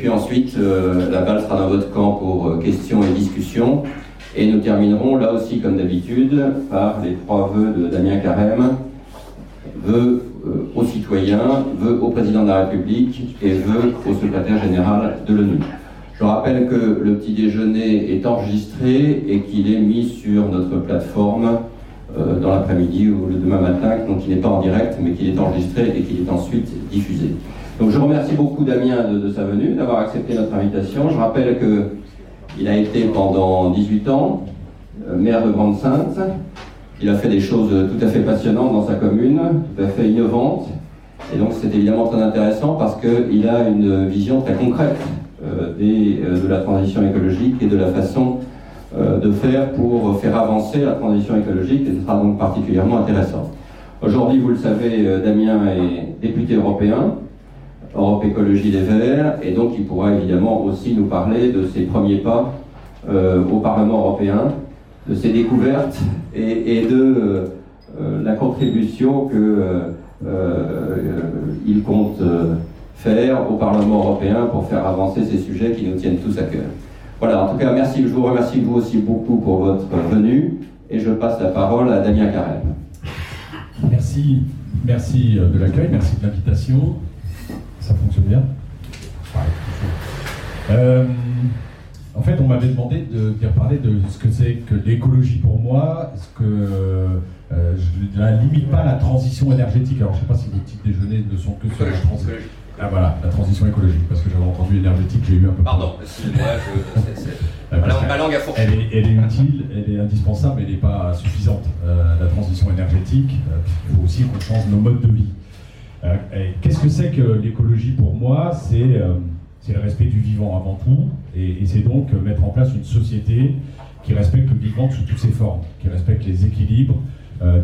puis ensuite, euh, la balle sera dans votre camp pour euh, questions et discussions. Et nous terminerons là aussi, comme d'habitude, par les trois vœux de Damien Carême. Vœux aux citoyens, vœux au président de la République et vœux au secrétaire général de l'ONU. Je rappelle que le petit déjeuner est enregistré et qu'il est mis sur notre plateforme euh, dans l'après-midi ou le demain matin, donc il n'est pas en direct, mais qu'il est enregistré et qu'il est ensuite diffusé. Donc je remercie beaucoup Damien de, sa venue, d'avoir accepté notre invitation. Je rappelle qu'il a été pendant 18 ans euh, maire de Grande-Sainte. Il a fait des choses tout à fait passionnantes dans sa commune, tout à fait innovantes. Et donc c'est évidemment très intéressant parce qu'il a une vision très concrète euh, euh, de la transition écologique et de la façon de faire pour faire avancer la transition écologique, et ce sera donc particulièrement intéressant. Aujourd'hui, vous le savez, Damien est député européen, Europe Écologie des Verts, et donc il pourra évidemment aussi nous parler de ses premiers pas au Parlement européen, de ses découvertes et, de la contribution qu'il compte faire au Parlement européen pour faire avancer ces sujets qui nous tiennent tous à cœur. Voilà, en tout cas, je vous remercie vous aussi beaucoup pour votre venue et je passe la parole à Damien Carême. Merci, merci euh, de l'accueil, merci de l'invitation. Ça fonctionne bien euh, En fait, on m'avait demandé de dire parler de ce que c'est que l'écologie pour moi, ce que euh, je ne limite pas la transition énergétique. Alors, je ne sais pas si vos petits déjeuners ne sont que sur la transition. Ah voilà, la transition écologique, parce que j'avais entendu énergétique, j'ai eu un peu. Pardon, excusez-moi, je... ma langue a fourché. Elle est, elle est, utile, elle est indispensable, mais elle n'est pas suffisante. Euh, la transition énergétique, euh, il faut aussi qu'on change nos modes de vie. Euh, qu'est-ce que c'est que l'écologie pour moi C'est le respect du vivant avant tout, et, c'est donc mettre en place une société qui respecte le vivant sous toutes ses formes, qui respecte les équilibres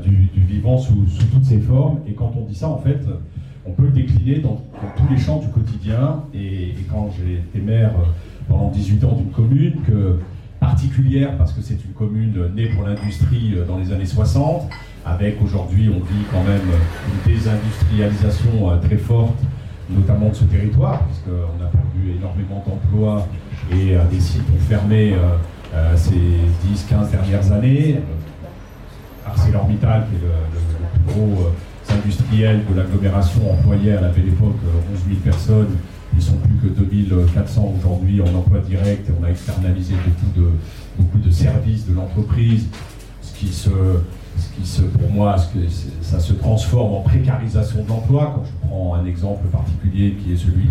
du, vivant sous, toutes ses formes. Et quand on dit ça, en fait, on peut le décliner dans, tous les champs du quotidien. Et, quand j'ai été maire euh, pendant 18 ans d'une commune, particulière parce que c'est une commune née pour l'industrie euh, dans les années 60, avec aujourd'hui on vit quand même une désindustrialisation euh, très forte, notamment de ce territoire, puisqu'on a perdu énormément d'emplois et des sites ont fermé ces 10-15 dernières années. ArcelorMittal, qui est le, plus gros industriels de l'agglomération employés à la belle époque 11 000 personnes. Ils sont plus que 2400 aujourd'hui en emploi direct et on a externalisé beaucoup de, beaucoup de services de l'entreprise, ce qui se, ce qui se, pour moi, ça se transforme en précarisation de l'emploi. Quand je prends un exemple particulier qui est celui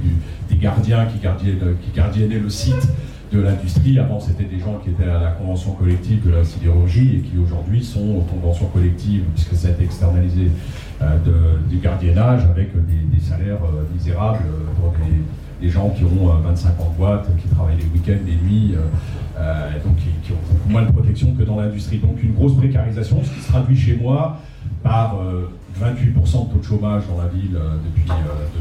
des gardiens qui gardiennaient, qui le site de l'industrie. Avant, c'était des gens qui étaient à la convention collective de la sidérurgie et qui aujourd'hui sont aux conventions collectives, puisque ça a été externalisé euh, du gardiennage avec des, salaires euh, misérables euh, pour des, gens qui ont 25 ans de boîte, qui travaillent les week-ends, les nuits, donc qui, ont beaucoup moins de protection que dans l'industrie. Donc une grosse précarisation, ce qui se traduit chez moi par 28% de taux de chômage dans la ville depuis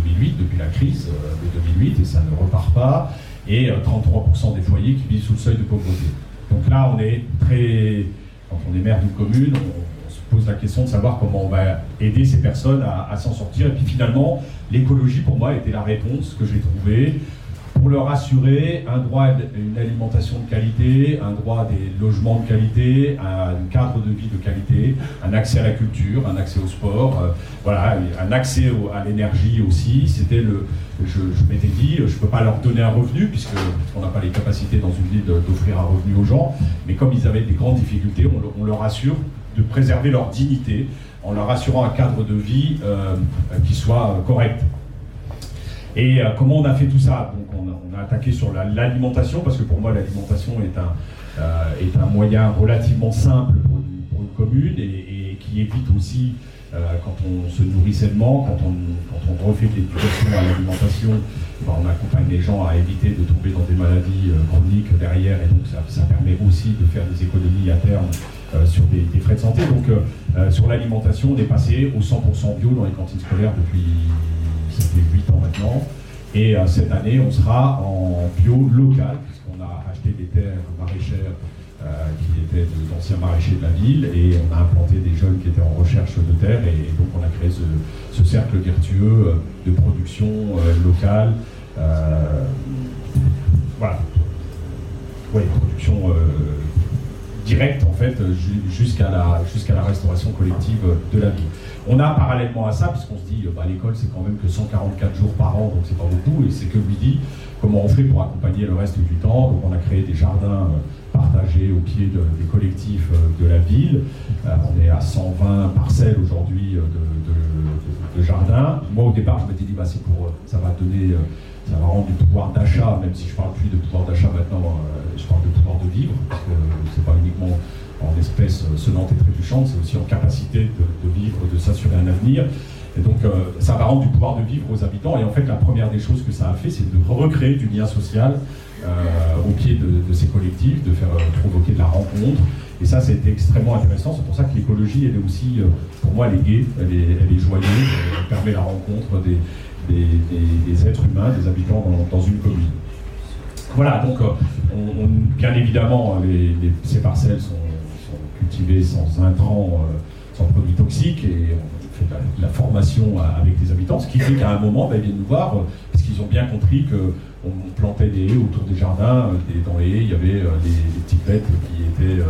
2008, depuis la crise de 2008, et ça ne repart pas, et 33% des foyers qui vivent sous le seuil de pauvreté. Donc là, on est très, quand on est maire d'une commune, pose la question de savoir comment on va aider ces personnes à, s'en sortir. Et puis finalement, l'écologie pour moi était la réponse que j'ai trouvée pour leur assurer un droit à une alimentation de qualité, un droit à des logements de qualité, un cadre de vie de qualité, un accès à la culture, un accès au sport, euh, voilà, un accès à l'énergie aussi. C'était le, je, m'étais dit, je peux pas leur donner un revenu puisque on n'a pas les capacités dans une ville d'offrir un revenu aux gens, mais comme ils avaient des grandes difficultés, on leur assure de préserver leur dignité en leur assurant un cadre de vie euh, qui soit euh, correct. Et euh, comment on a fait tout ça? Donc on a, attaqué sur l'alimentation, parce que pour moi l'alimentation est un, est un moyen relativement simple pour une, commune et, qui évite aussi, quand on se nourrit sainement, quand on, quand on refait de l'éducation à l'alimentation, on accompagne les gens à éviter de tomber dans des maladies chroniques derrière, et donc ça, permet aussi de faire des économies à terme sur des, frais de santé. Donc euh, euh, sur l'alimentation, on est passé au 100% bio dans les cantines scolaires depuis 8 ans maintenant. Et cette année, on sera en bio local, puisqu'on a acheté des terres maraîchères qui étaient d'anciens ancien maraîcher de la ville, et on a implanté des jeunes qui étaient en recherche de terre, et, donc on a créé ce, cercle vertueux de production locale. voilà. Oui, production directe en fait jusqu'à la, la restauration collective de la ville. On a parallèlement à ça, puisqu'on se dit bah, l'école c'est quand même que 144 jours par an, donc c'est pas beaucoup, et c'est que midi, comment on fait pour accompagner le reste du temps. Donc on a créé des jardins euh, partagés au pied des collectifs euh, de la ville. Euh, on est à 120 parcelles aujourd'hui de, jardins. Moi au départ je m'étais dit bah, c'est pour ça va donner ça va rendre du pouvoir d'achat, même si je parle plus de pouvoir d'achat maintenant, je parle de pouvoir de vivre, parce que c'est pas uniquement en espèces sonnantes et trébuchantes, c'est aussi en capacité de, vivre, de s'assurer un avenir. Et donc, euh, ça va rendre du pouvoir de vivre aux habitants. Et en fait, la première des choses que ça a fait, c'est de recréer du lien social euh, au pied de, ces collectifs, de faire euh, provoquer de la rencontre. Et ça, c'était extrêmement intéressant. C'est pour ça que l'écologie, elle est aussi, pour moi, elle est gaie, elle est, joyeuse, elle permet la rencontre des, êtres humains, des habitants dans, une commune. Voilà, donc, bien évidemment, ces parcelles sont, cultivées sans intrants, sans produits toxiques, et fait la, formation avec les habitants, ce qui fait qu'à un moment, ben, ils viennent nous voir, euh, parce qu'ils ont bien compris qu'on plantait des haies autour des jardins, euh, dans les haies, il y avait euh, des, petites bêtes qui étaient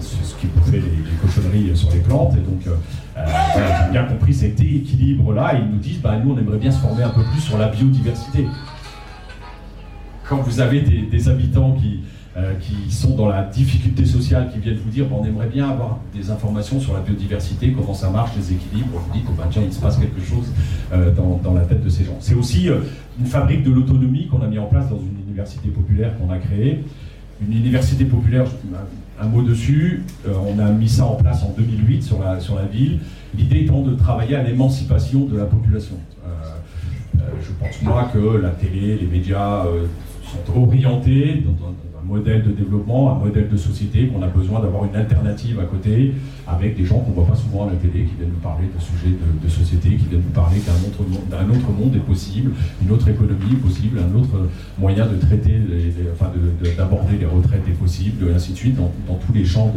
ce qui bouffaient les, cochonneries sur les plantes, et donc ont bien compris cet équilibre-là, ils nous disent, bah, nous, on aimerait bien se former un peu plus sur la biodiversité. Quand vous avez des habitants qui, euh, qui sont dans la difficulté sociale, qui viennent vous dire on aimerait bien avoir des informations sur la biodiversité, comment ça marche, les équilibres. Vous dites oh, ben, tiens, il se passe quelque chose euh, dans, la tête de ces gens. C'est aussi euh, une fabrique de l'autonomie qu'on a mis en place dans une université populaire qu'on a créée. Une université populaire, un mot dessus, on a mis ça en place en 2008 sur la, sur la ville, l'idée étant de travailler à l'émancipation de la population. je pense moi que la télé, les médias sont orientés modèle de développement, un modèle de société, qu'on a besoin d'avoir une alternative à côté, avec des gens qu'on ne voit pas souvent à la télé, qui viennent nous parler de sujets de, société, qui viennent nous parler qu'un autre, monde est possible, une autre économie est possible, un autre moyen de traiter, d'aborder les retraites est possible, et ainsi de suite, dans, tous les champs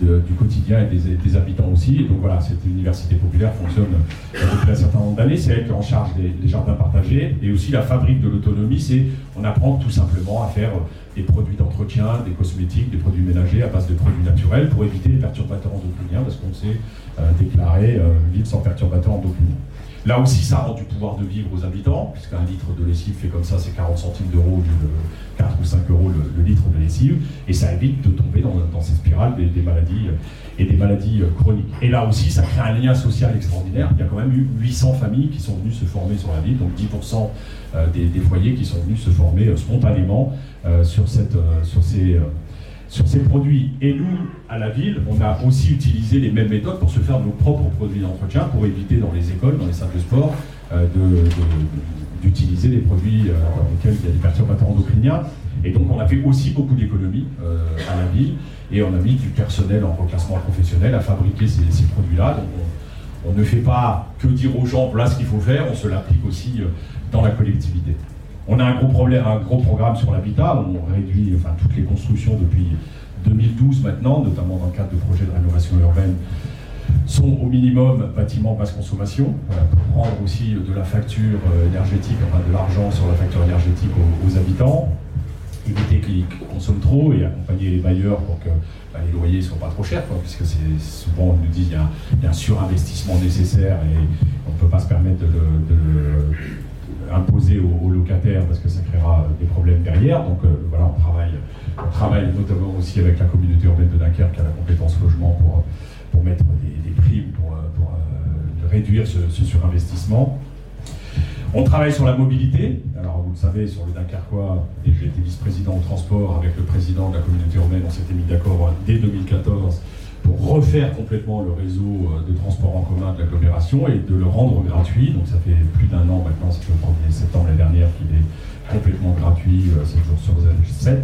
du quotidien et des, habitants aussi. Et donc voilà, cette université populaire fonctionne depuis un certain nombre d'années. C'est elle qui en charge des, des, jardins partagés. Et aussi la fabrique de l'autonomie, c'est on apprend tout simplement à faire des produits d'entretien, des cosmétiques, des produits ménagers à base de produits naturels pour éviter les perturbateurs endocriniens, parce qu'on sait euh, déclarer euh, vivre sans perturbateurs endocriniens. Là aussi, ça rend du pouvoir de vivre aux habitants, puisqu'un litre de lessive fait comme ça, c'est 40 centimes d'euros, 4 ou 5 euros le, litre de lessive, et ça évite de tomber dans, dans ces spirales des, maladies et des maladies euh, chroniques. Et là aussi, ça crée un lien social extraordinaire. Il y a quand même eu 800 familles qui sont venues se former sur la ville, donc 10% des, foyers qui sont venus se former spontanément sur, cette, sur ces sur ces produits. Et nous, à la ville, on a aussi utilisé les mêmes méthodes pour se faire nos propres produits d'entretien, pour éviter dans les écoles, dans les salles de sport, euh, d'utiliser des produits euh, dans lesquels il y a des perturbateurs endocriniens. Et donc on a fait aussi beaucoup d'économies euh, à la ville, et on a mis du personnel en reclassement professionnel à fabriquer ces, produits-là. Donc on, on, ne fait pas que dire aux gens voilà ce qu'il faut faire, on se l'applique aussi dans la collectivité. On a un gros programme sur l'habitat. On réduit enfin, toutes les constructions depuis 2012 maintenant, notamment dans le cadre de projets de rénovation urbaine, sont au minimum bâtiments basse consommation, pour prendre aussi de la facture euh, énergétique, enfin de l'argent sur la facture énergétique aux, habitants, éviter qu'ils consomment trop et accompagner les bailleurs pour que bah, les loyers ne soient pas trop chers, puisque c'est souvent on nous dit qu'il y, a un surinvestissement nécessaire et on ne peut pas se permettre de le imposer aux, locataires parce que ça créera des problèmes derrière. Donc euh, voilà, on travaille, on travaille notamment aussi avec la communauté urbaine de Dunkerque qui a la compétence logement pour, pour mettre des, primes pour, pour euh, réduire ce, surinvestissement. On travaille sur la mobilité. Alors, vous le savez, sur le Dunkerquois, et j'ai été vice-président au transport avec le président de la communauté urbaine, on s'était mis d'accord dès 2014 pour refaire complètement le réseau euh, de transport en commun de l'agglomération et de le rendre gratuit. Donc ça fait plus d'un an maintenant, c'est le 1er septembre l'année dernière qu'il est complètement gratuit, 7 euh, jours sur 7.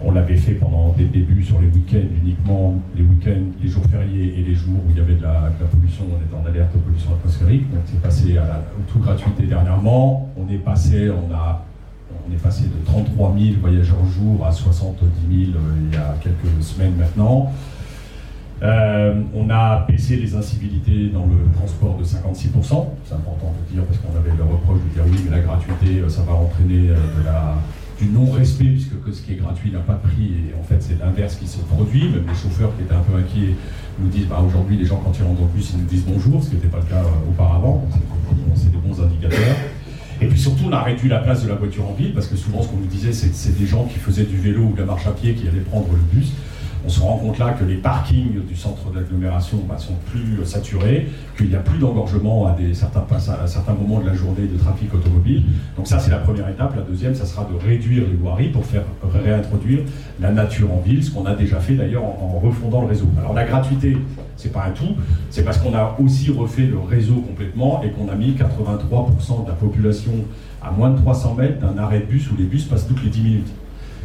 On l'avait fait pendant des débuts sur les week-ends uniquement, les week-ends, les jours fériés et les jours où il y avait de la, pollution, on était en alerte aux pollutions atmosphériques. Donc c'est passé à la toute gratuité dernièrement. On est passé, on a on est passé de 33 000 voyageurs jour à 70 000 euh, il y a quelques semaines maintenant. Euh, on a baissé les incivilités dans le transport de 56%, c'est important de dire parce qu'on avait le reproche de dire oui mais la gratuité ça va entraîner la, du non-respect puisque ce qui est gratuit n'a pas de prix. Et en fait c'est l'inverse qui se produit, même les chauffeurs qui étaient un peu inquiets nous disent bah, aujourd'hui les gens quand ils rentrent le bus ils nous disent bonjour, ce qui n'était pas le cas auparavant, c'est des bons indicateurs. Et puis surtout, on a réduit la place de la voiture en ville, parce que souvent, ce qu'on nous disait, c'est des gens qui faisaient du vélo ou de la marche à pied qui allaient prendre le bus on se rend compte là que les parkings du centre d'agglomération bah, sont plus saturés, qu'il n'y a plus d'engorgement à, certains, moments de la journée de trafic automobile. Donc ça, c'est la première étape. La deuxième, ça sera de réduire les voiries pour faire réintroduire la nature en ville, ce qu'on a déjà fait d'ailleurs en, refondant le réseau. Alors la gratuité, c'est pas un tout, c'est parce qu'on a aussi refait le réseau complètement et qu'on a mis 83% de la population à moins de 300 mètres d'un arrêt de bus où les bus passent toutes les 10 minutes.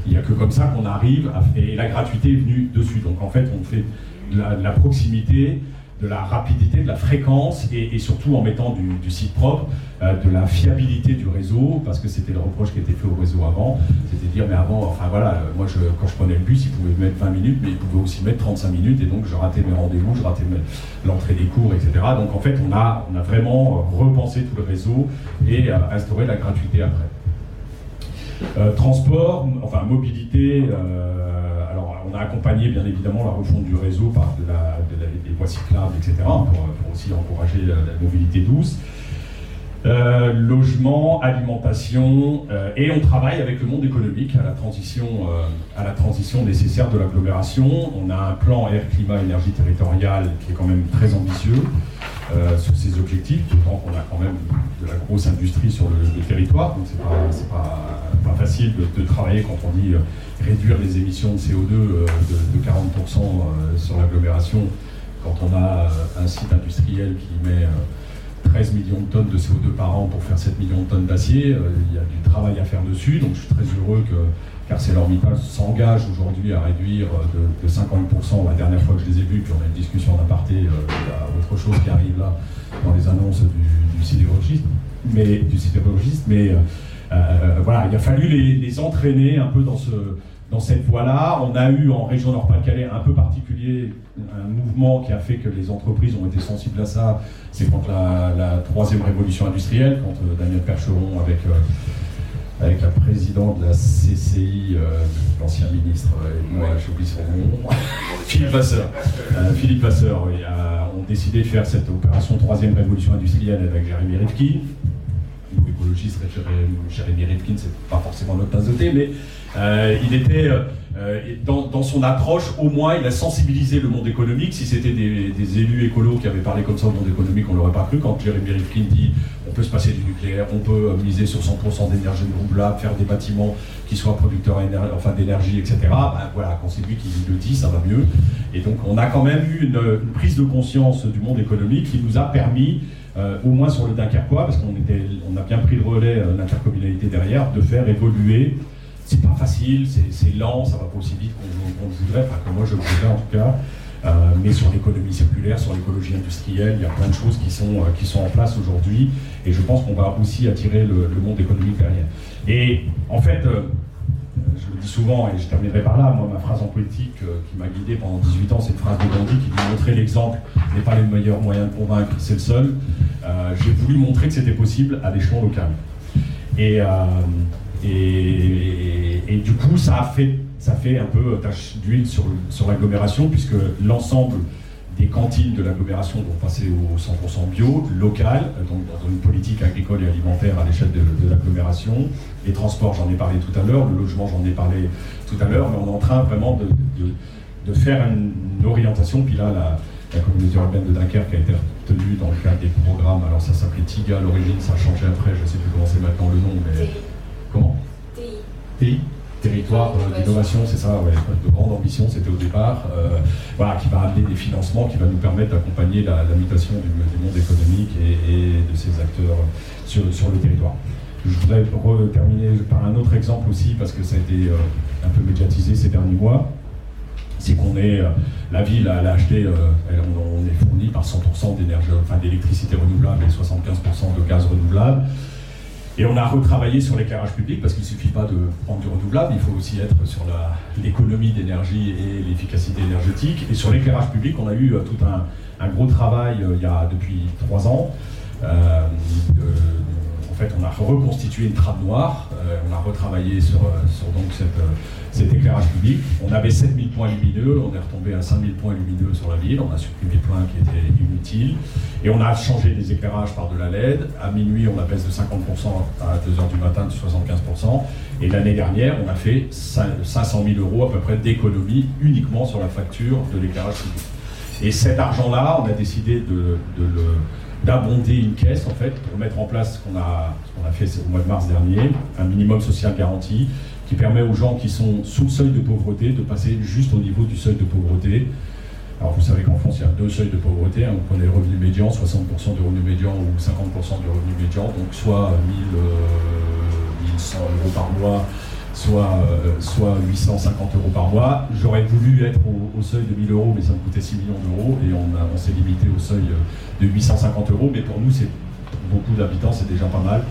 Il n'y a que comme ça qu'on arrive, à, et la gratuité est venue dessus. Donc en fait, on fait de la, proximité, de la rapidité, de la fréquence, et, surtout en mettant du, site propre, euh, de la fiabilité du réseau, parce que c'était le reproche qui était fait au réseau avant, c'était dire, mais avant, enfin voilà, euh, moi quand je prenais le bus, il pouvait mettre 20 minutes, mais il pouvait aussi mettre 35 minutes, et donc je ratais mes rendez-vous, je ratais l'entrée des cours, etc. Donc en fait, on a, vraiment repensé tout le réseau et euh, instauré la gratuité après. Euh, transport, enfin mobilité, euh, alors on a accompagné bien évidemment la refonte du réseau par de la, des voies cyclables, etc., pour, aussi encourager la, mobilité douce. Euh, logement, alimentation, et on travaille avec le monde économique à la transition, à la transition nécessaire de l'agglomération. On a un plan air, climat, énergie territoriale qui est quand même très ambitieux sur ces objectifs, d'autant qu'on a quand même de la grosse industrie sur le, territoire, donc c'est pas, pas facile de, travailler quand on dit euh, réduire les émissions de CO2 euh, de, 40% euh, sur l'agglomération, quand on a un site industriel qui met 13 millions de tonnes de CO2 par an pour faire 7 millions de tonnes d'acier, il y a du travail à faire dessus, donc je suis très heureux que ArcelorMittal s'engage aujourd'hui à réduire de, 50%, la dernière fois que je les ai vus, puis on a une discussion d'aparté, il y a autre chose qui arrive là dans les annonces du, sidérurgiste, mais, du sidérurgiste, mais euh, voilà, il a fallu les, entraîner un peu dans, ce, dans cette voie-là. On a eu en région Nord-Pas-de-Calais un peu particulier un mouvement qui a fait que les entreprises ont été sensibles à ça. C'est quand la, troisième révolution industrielle, quand euh, Daniel Percheron avec euh, avec la présidente de la CCI, l'ancien ministre, et moi j'oublie son nom, Philippe Vasseur, Philippe Vasseur, oui, ont décidé de faire cette opération troisième révolution industrielle avec Jérémy Rifkin ou écologiste, Jérémy Rifkin, c'est pas forcément notre tasse de thé, mais euh, il était euh, euh, dans, son approche, au moins, il a sensibilisé le monde économique. Si c'était des, élus écolos qui avaient parlé comme ça au monde économique, on l'aurait pas cru. Quand Jérémy Rifkin dit on peut se passer du nucléaire, on peut miser sur 100% d'énergie renouvelable, faire des bâtiments qui soient producteurs enfin, d'énergie, etc. Ben voilà, quand c'est lui qui le dit, ça va mieux. Et donc, on a quand même eu une prise de conscience du monde économique qui nous a permis euh, au moins sur le Dunkerquois, parce qu'on on a bien pris le relais, euh, l'intercommunalité derrière, de faire évoluer. C'est pas facile, c'est lent, ça va pas aussi vite qu'on le voudrait, enfin que moi je le voudrais en tout cas. Euh, mais sur l'économie circulaire, sur l'écologie industrielle, il y a plein de choses qui sont, qui sont en place aujourd'hui, et je pense qu'on va aussi attirer le, monde économique derrière. Et en fait, je le dis souvent, et je terminerai par là, moi ma phrase en politique qui m'a guidé pendant 18 ans, c'est une phrase de Gandhi qui dit montrer l'exemple n'est pas le meilleur moyen de convaincre, c'est le seul. Euh, j'ai voulu montrer que c'était possible à l'échelon local. Euh, et, et, du coup, ça a fait, ça fait un peu tache d'huile sur, sur l'agglomération, puisque l'ensemble des cantines de l'agglomération vont passer au 100% bio, local, donc dans une politique agricole et alimentaire à l'échelle de, l'agglomération. Les transports, j'en ai parlé tout à l'heure, le logement, j'en ai parlé tout à l'heure, mais on est en train vraiment de, de, faire une, orientation. Puis là, la, la communauté urbaine de Dunkerque a été retenue dans le cadre des programmes. Alors ça s'appelait TIGA à l'origine, ça a changé après, je ne sais plus comment c'est maintenant le nom, mais. Comment TI. TI Territoire euh, d'innovation, c'est ça, ouais, de grande ambition, c'était au départ, euh, voilà, qui va amener des financements, qui va nous permettre d'accompagner la, mutation du, monde économique et, de ses acteurs sur, sur le territoire. Je voudrais terminer par un autre exemple aussi, parce que ça a été euh, un peu médiatisé ces derniers mois c'est qu'on est, la ville, elle a acheté, on, est fourni par 100% d'énergie, enfin d'électricité renouvelable et 75% de gaz renouvelable. Et on a retravaillé sur l'éclairage public parce qu'il ne suffit pas de prendre du renouvelable, il faut aussi être sur l'économie d'énergie et l'efficacité énergétique. Et sur l'éclairage public, on a eu tout un, gros travail il y a depuis trois ans en on a reconstitué une trame noire, euh, on a retravaillé sur, euh, donc euh, cet éclairage public. On avait 7000 points lumineux, on est retombé à 5000 points lumineux sur la ville, on a supprimé plein qui étaient inutiles, et on a changé les éclairages par de la LED. À minuit, on a baisse de 50%, à 2h du matin de 75%, et l'année dernière, on a fait 500 000 euros à peu près d'économie uniquement sur la facture de l'éclairage public. Et cet argent-là, on a décidé de le d'abonder une caisse en fait pour mettre en place ce qu'on a, a fait au mois de mars dernier, un minimum social garanti qui permet aux gens qui sont sous le seuil de pauvreté de passer juste au niveau du seuil de pauvreté. Alors vous savez qu'en France il y a deux seuils de pauvreté, hein. vous prenez le revenu médian, 60% du revenu médian ou 50% du revenu médian, donc soit 1000, 1100 euh, euros par mois soit, euh, soit 850 euros par mois. J'aurais voulu être au, seuil de 1000 euros, mais ça me coûtait 6 millions d'euros, et on, on s'est limité au seuil de 850 euros, mais pour nous, c'est beaucoup d'habitants, c'est déjà pas mal.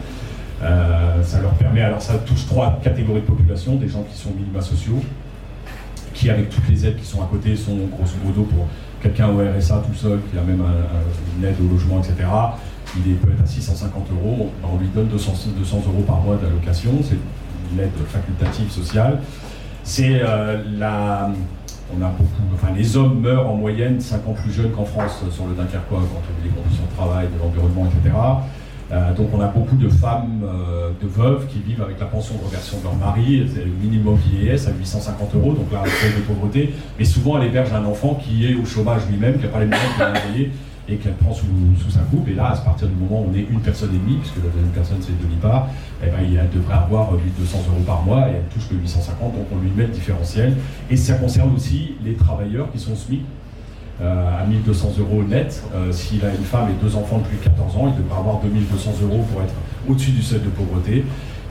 Euh, ça leur permet, alors ça touche trois catégories de population, des gens qui sont minima sociaux, qui avec toutes les aides qui sont à côté sont grosso modo pour quelqu'un au RSA tout seul, qui a même une aide au logement, etc. Il peut être à 650 euros, on lui donne 200, 200 euros par mois d'allocation, c'est l'aide facultative sociale, c'est euh, la. On a beaucoup, enfin, les hommes meurent en moyenne 5 ans plus jeunes qu'en France sur le Dunkerquois, on voit les conditions de travail, de l'environnement, etc. Euh, donc on a beaucoup de femmes, euh, de veuves qui vivent avec la pension de reversion de leur mari, c'est le minimum vieillesse à 850 euros, donc là, seuil de pauvreté, mais souvent elle héberge un enfant qui est au chômage lui-même, qui n'a pas les moyens de payer et qu'elle prend sous, sa coupe. Et là, à partir du moment où on est une personne et demie, puisque la deuxième personne c'est demi-part, eh ben, elle devrait avoir 1200 euros par mois et elle touche que 850, donc on lui met le différentiel. Et ça concerne aussi les travailleurs qui sont SMIC. Euh, à 1200 euros net, euh, s'il a une femme et deux enfants de plus de 14 ans, il devrait avoir 2200 euros pour être au-dessus du seuil de pauvreté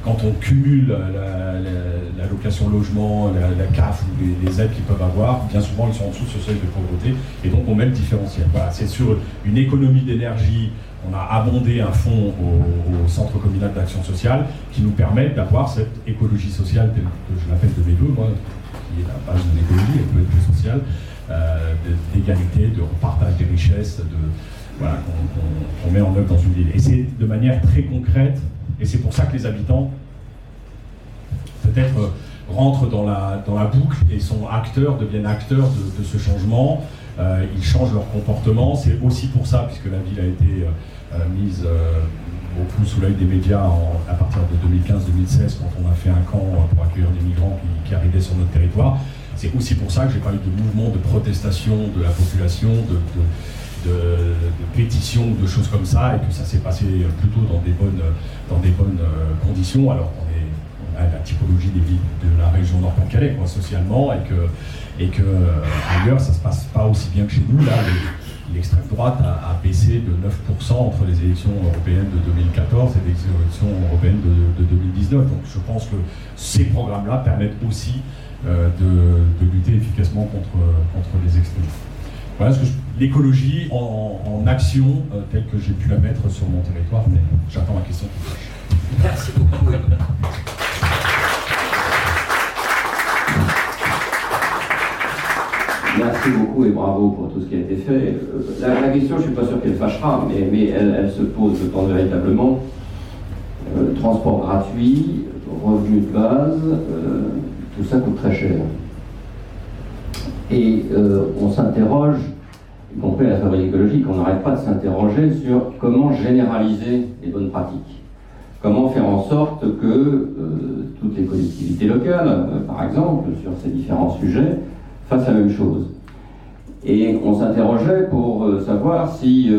quand on cumule la, location logement, la, CAF ou les, aides qu'ils peuvent avoir, bien souvent ils sont en dessous de ce seuil de pauvreté et donc on met le différentiel. C'est sur une économie d'énergie, on a abondé un fonds au, Centre communal d'action sociale qui nous permet d'avoir cette écologie sociale que je l'appelle de mes deux, moi, qui est la base de l'écologie, elle peut être sociale, euh, d'égalité, de partage des richesses, qu'on met en œuvre dans une ville. Et c'est de manière très concrète et c'est pour ça que les habitants, peut-être, euh, rentrent dans la, boucle et sont acteurs, deviennent acteurs de, ce changement. Euh, ils changent leur comportement. C'est aussi pour ça, puisque la ville a été euh, mise beaucoup sous l'œil des médias à partir de 2015-2016, quand on a fait un camp pour accueillir des migrants qui, arrivaient sur notre territoire. C'est aussi pour ça que j'ai parlé de mouvements de protestation de la population, de, pétitions ou de choses comme ça, et que ça s'est passé plutôt dans des bonnes, dans des bonnes euh, conditions, alors qu'on est a la typologie des villes de la région Nord-Pas-de-Calais, socialement, et que, et que euh, ailleurs, ça se passe pas aussi bien que chez nous. Là, l'extrême droite a, baissé de 9% entre les élections européennes de 2014 et les élections européennes de, 2019. Donc je pense que ces programmes-là permettent aussi euh, de, de, lutter efficacement contre, contre les extrémistes. Voilà l'écologie en, action euh, telle que j'ai pu la mettre sur mon territoire, mais j'attends la question. Merci beaucoup. Merci beaucoup et bravo pour tout ce qui a été fait. Euh, la, question, je ne suis pas sûr qu'elle fâchera, mais, mais elle, se pose, je pense, véritablement. Euh, transport gratuit, revenus de base, tout ça coûte très cher. Et euh, on s'interroge, y compris à la fabrique écologique, on n'arrête pas de s'interroger sur comment généraliser les bonnes pratiques. Comment faire en sorte que euh, toutes les collectivités locales, euh, par exemple, sur ces différents sujets, fassent la même chose. Et on s'interrogeait pour savoir si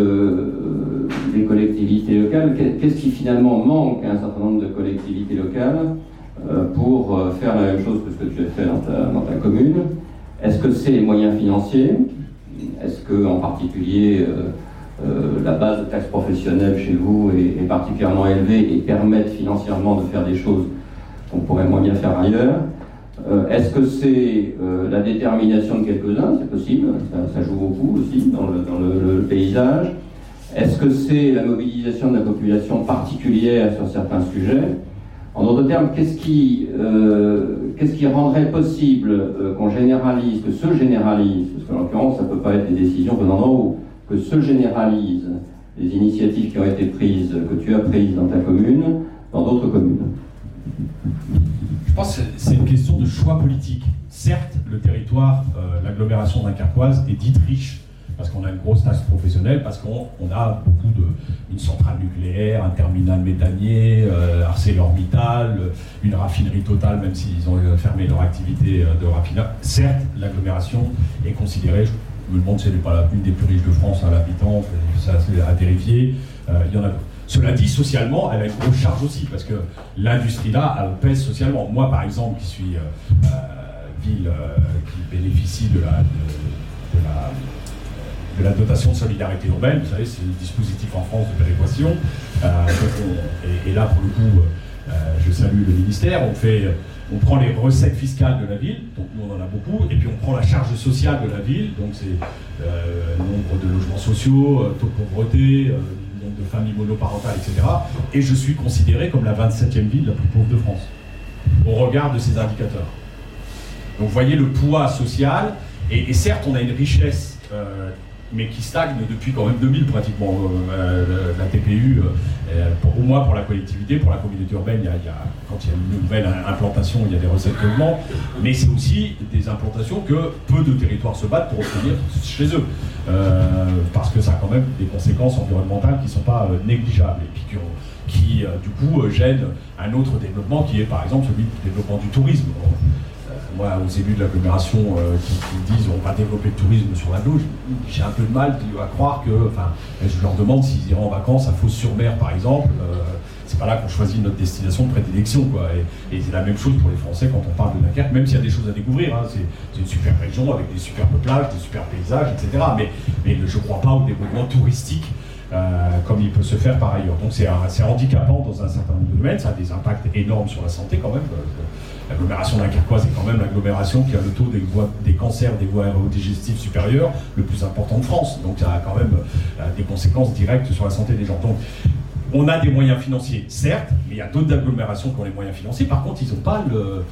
les collectivités locales, qu'est-ce qui finalement manque à un certain nombre de collectivités locales pour faire la même chose que ce que tu as fait dans ta commune est-ce que c'est les moyens financiers? Est-ce que, en particulier, euh, euh, la base de taxe professionnelle chez vous est, particulièrement élevée et permet financièrement de faire des choses qu'on pourrait moins bien faire ailleurs? Euh, Est-ce que c'est la détermination de quelques-uns? C'est possible, ça, joue beaucoup aussi dans le, paysage. Est-ce que c'est la mobilisation de la population particulière sur certains sujets? En d'autres termes, qu'est-ce qui, qu'est-ce qui rendrait possible euh, qu'on généralise, que se généralise, parce qu'en l'occurrence, ça ne peut pas être des décisions venant d'en haut, que se généralise les initiatives qui ont été prises, que tu as prises dans ta commune, dans d'autres communes Je pense que c'est une question de choix politique. Certes, le territoire, euh, l'agglomération dunkerquoise est dite riche parce qu'on a une grosse taxe professionnelle, parce qu'on a beaucoup de une centrale nucléaire, un terminal méthanier, euh, ArcelorMittal, euh, une raffinerie totale, même s'ils ont fermé leur activité de raffinage. Certes, l'agglomération est considérée, je me demande si elle n'est pas une des plus riches de France à l'habitant, ça c'est à vérifier. il y en a cela dit, socialement, elle a une grosse charge aussi, parce que l'industrie là, elle pèse socialement. Moi, par exemple, qui suis euh, ville qui bénéficie de la de la dotation de solidarité urbaine. Vous savez, c'est le dispositif en France de péréquation. Euh, et, là, pour le coup, euh, je salue le ministère. On, fait, on prend les recettes fiscales de la ville, donc nous on en a beaucoup, et puis on prend la charge sociale de la ville, donc c'est euh, nombre de logements sociaux, taux de pauvreté, nombre de familles monoparentales, etc. Et je suis considéré comme la 27e ville la plus pauvre de France, au regard de ces indicateurs. Donc vous voyez le poids social, et, certes on a une richesse mais qui stagne depuis quand même 2000 pratiquement. Euh, euh, la TPU, euh, pour, au moins pour la collectivité, pour la communauté urbaine, y a, quand il y a une nouvelle implantation, il y a des recettes qui augmentent, mais c'est aussi des implantations que peu de territoires se battent pour obtenir chez eux, parce que ça a quand même des conséquences environnementales qui ne sont pas négligeables et puis qui, du coup gênent un autre développement qui est par exemple celui du développement du tourisme moi, aux élus de l'agglomération euh, qui, disent on va développer le tourisme sur la douche, j'ai un peu de mal à croire que, enfin, je leur demande s'ils iront en vacances à Fos-sur-Mer, par exemple. Euh, c'est pas là qu'on choisit notre destination de prédilection, quoi. Et, c'est la même chose pour les Français quand on parle de Dunkerque, même s'il y a des choses à découvrir. Hein. c'est une super région avec des superbes plages, des super paysages, etc. Mais, je ne crois pas au développement touristique euh, comme il peut se faire par ailleurs. Donc c'est handicapant dans un certain nombre de domaines, ça a des impacts énormes sur la santé quand même. L'agglomération dunkerquoise est quand même l'agglomération qui a le taux des, des cancers des voies aérodigestives supérieures le plus important de France. Donc ça a quand même euh, des conséquences directes sur la santé des gens. Donc on a des moyens financiers, certes, mais il y a d'autres agglomérations qui ont les moyens financiers. Par contre, ils n'ont pas le,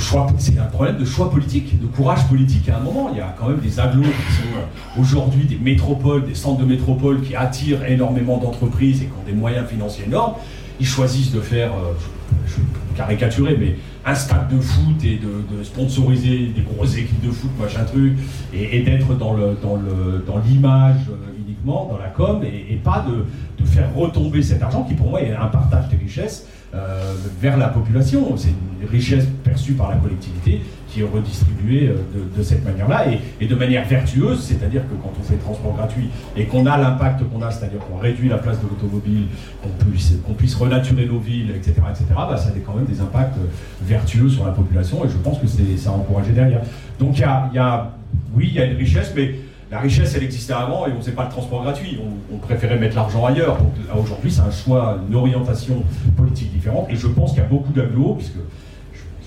choix, c'est un problème de choix politique, de courage politique à un moment. Il y a quand même des agglos qui sont euh, aujourd'hui des métropoles, des centres de métropole qui attirent énormément d'entreprises et qui ont des moyens financiers énormes. Ils choisissent de faire, euh, caricaturer, mais un stade de foot et de, sponsoriser des grosses équipes de foot, machin truc, et, d'être dans l'image euh, uniquement, dans la com, et, pas de, de, faire retomber cet argent qui pour moi est un partage des richesses euh, vers la population. C'est une richesse perçue par la collectivité qui est redistribuée euh, de, cette manière-là et, de manière vertueuse, c'est-à-dire que quand on fait transport gratuit et qu'on a l'impact qu'on a, c'est-à-dire qu'on réduit la place de l'automobile, qu'on puisse, renaturer nos villes, etc., etc., bah, ça a quand même des impacts vertueux sur la population et je pense que c'est, ça a encouragé derrière. Donc il y a, y a, oui, il y a une richesse, mais la richesse, elle existait avant et on ne faisait pas le transport gratuit. On, préférait mettre l'argent ailleurs. Donc aujourd'hui, c'est un choix, une orientation politique différente. Et je pense qu'il y a beaucoup d'agglos, puisque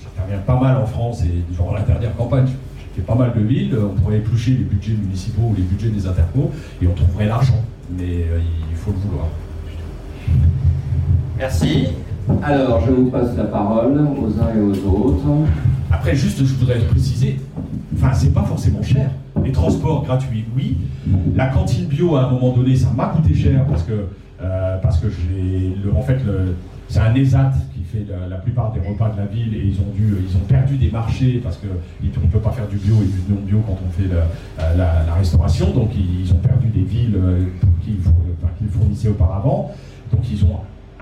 j'interviens pas mal en France et genre la dernière campagne, j'ai fait pas mal de villes. On pourrait éplucher les budgets municipaux ou les budgets des intercos et on trouverait l'argent. Mais euh, il faut le vouloir. Merci. Alors, je vous passe la parole aux uns et aux autres. Après, juste, je voudrais préciser, enfin, c'est pas forcément cher. Les transports gratuits, oui. La cantine bio, à un moment donné, ça m'a coûté cher parce que, euh, que le, en fait, c'est un ESAT qui fait la, plupart des repas de la ville et ils ont, dû, ils ont perdu des marchés parce qu'on ne peut pas faire du bio et du non-bio quand on fait la, restauration. Donc, ils, ont perdu des villes euh, qu'ils fournissaient auparavant. Donc, ils ont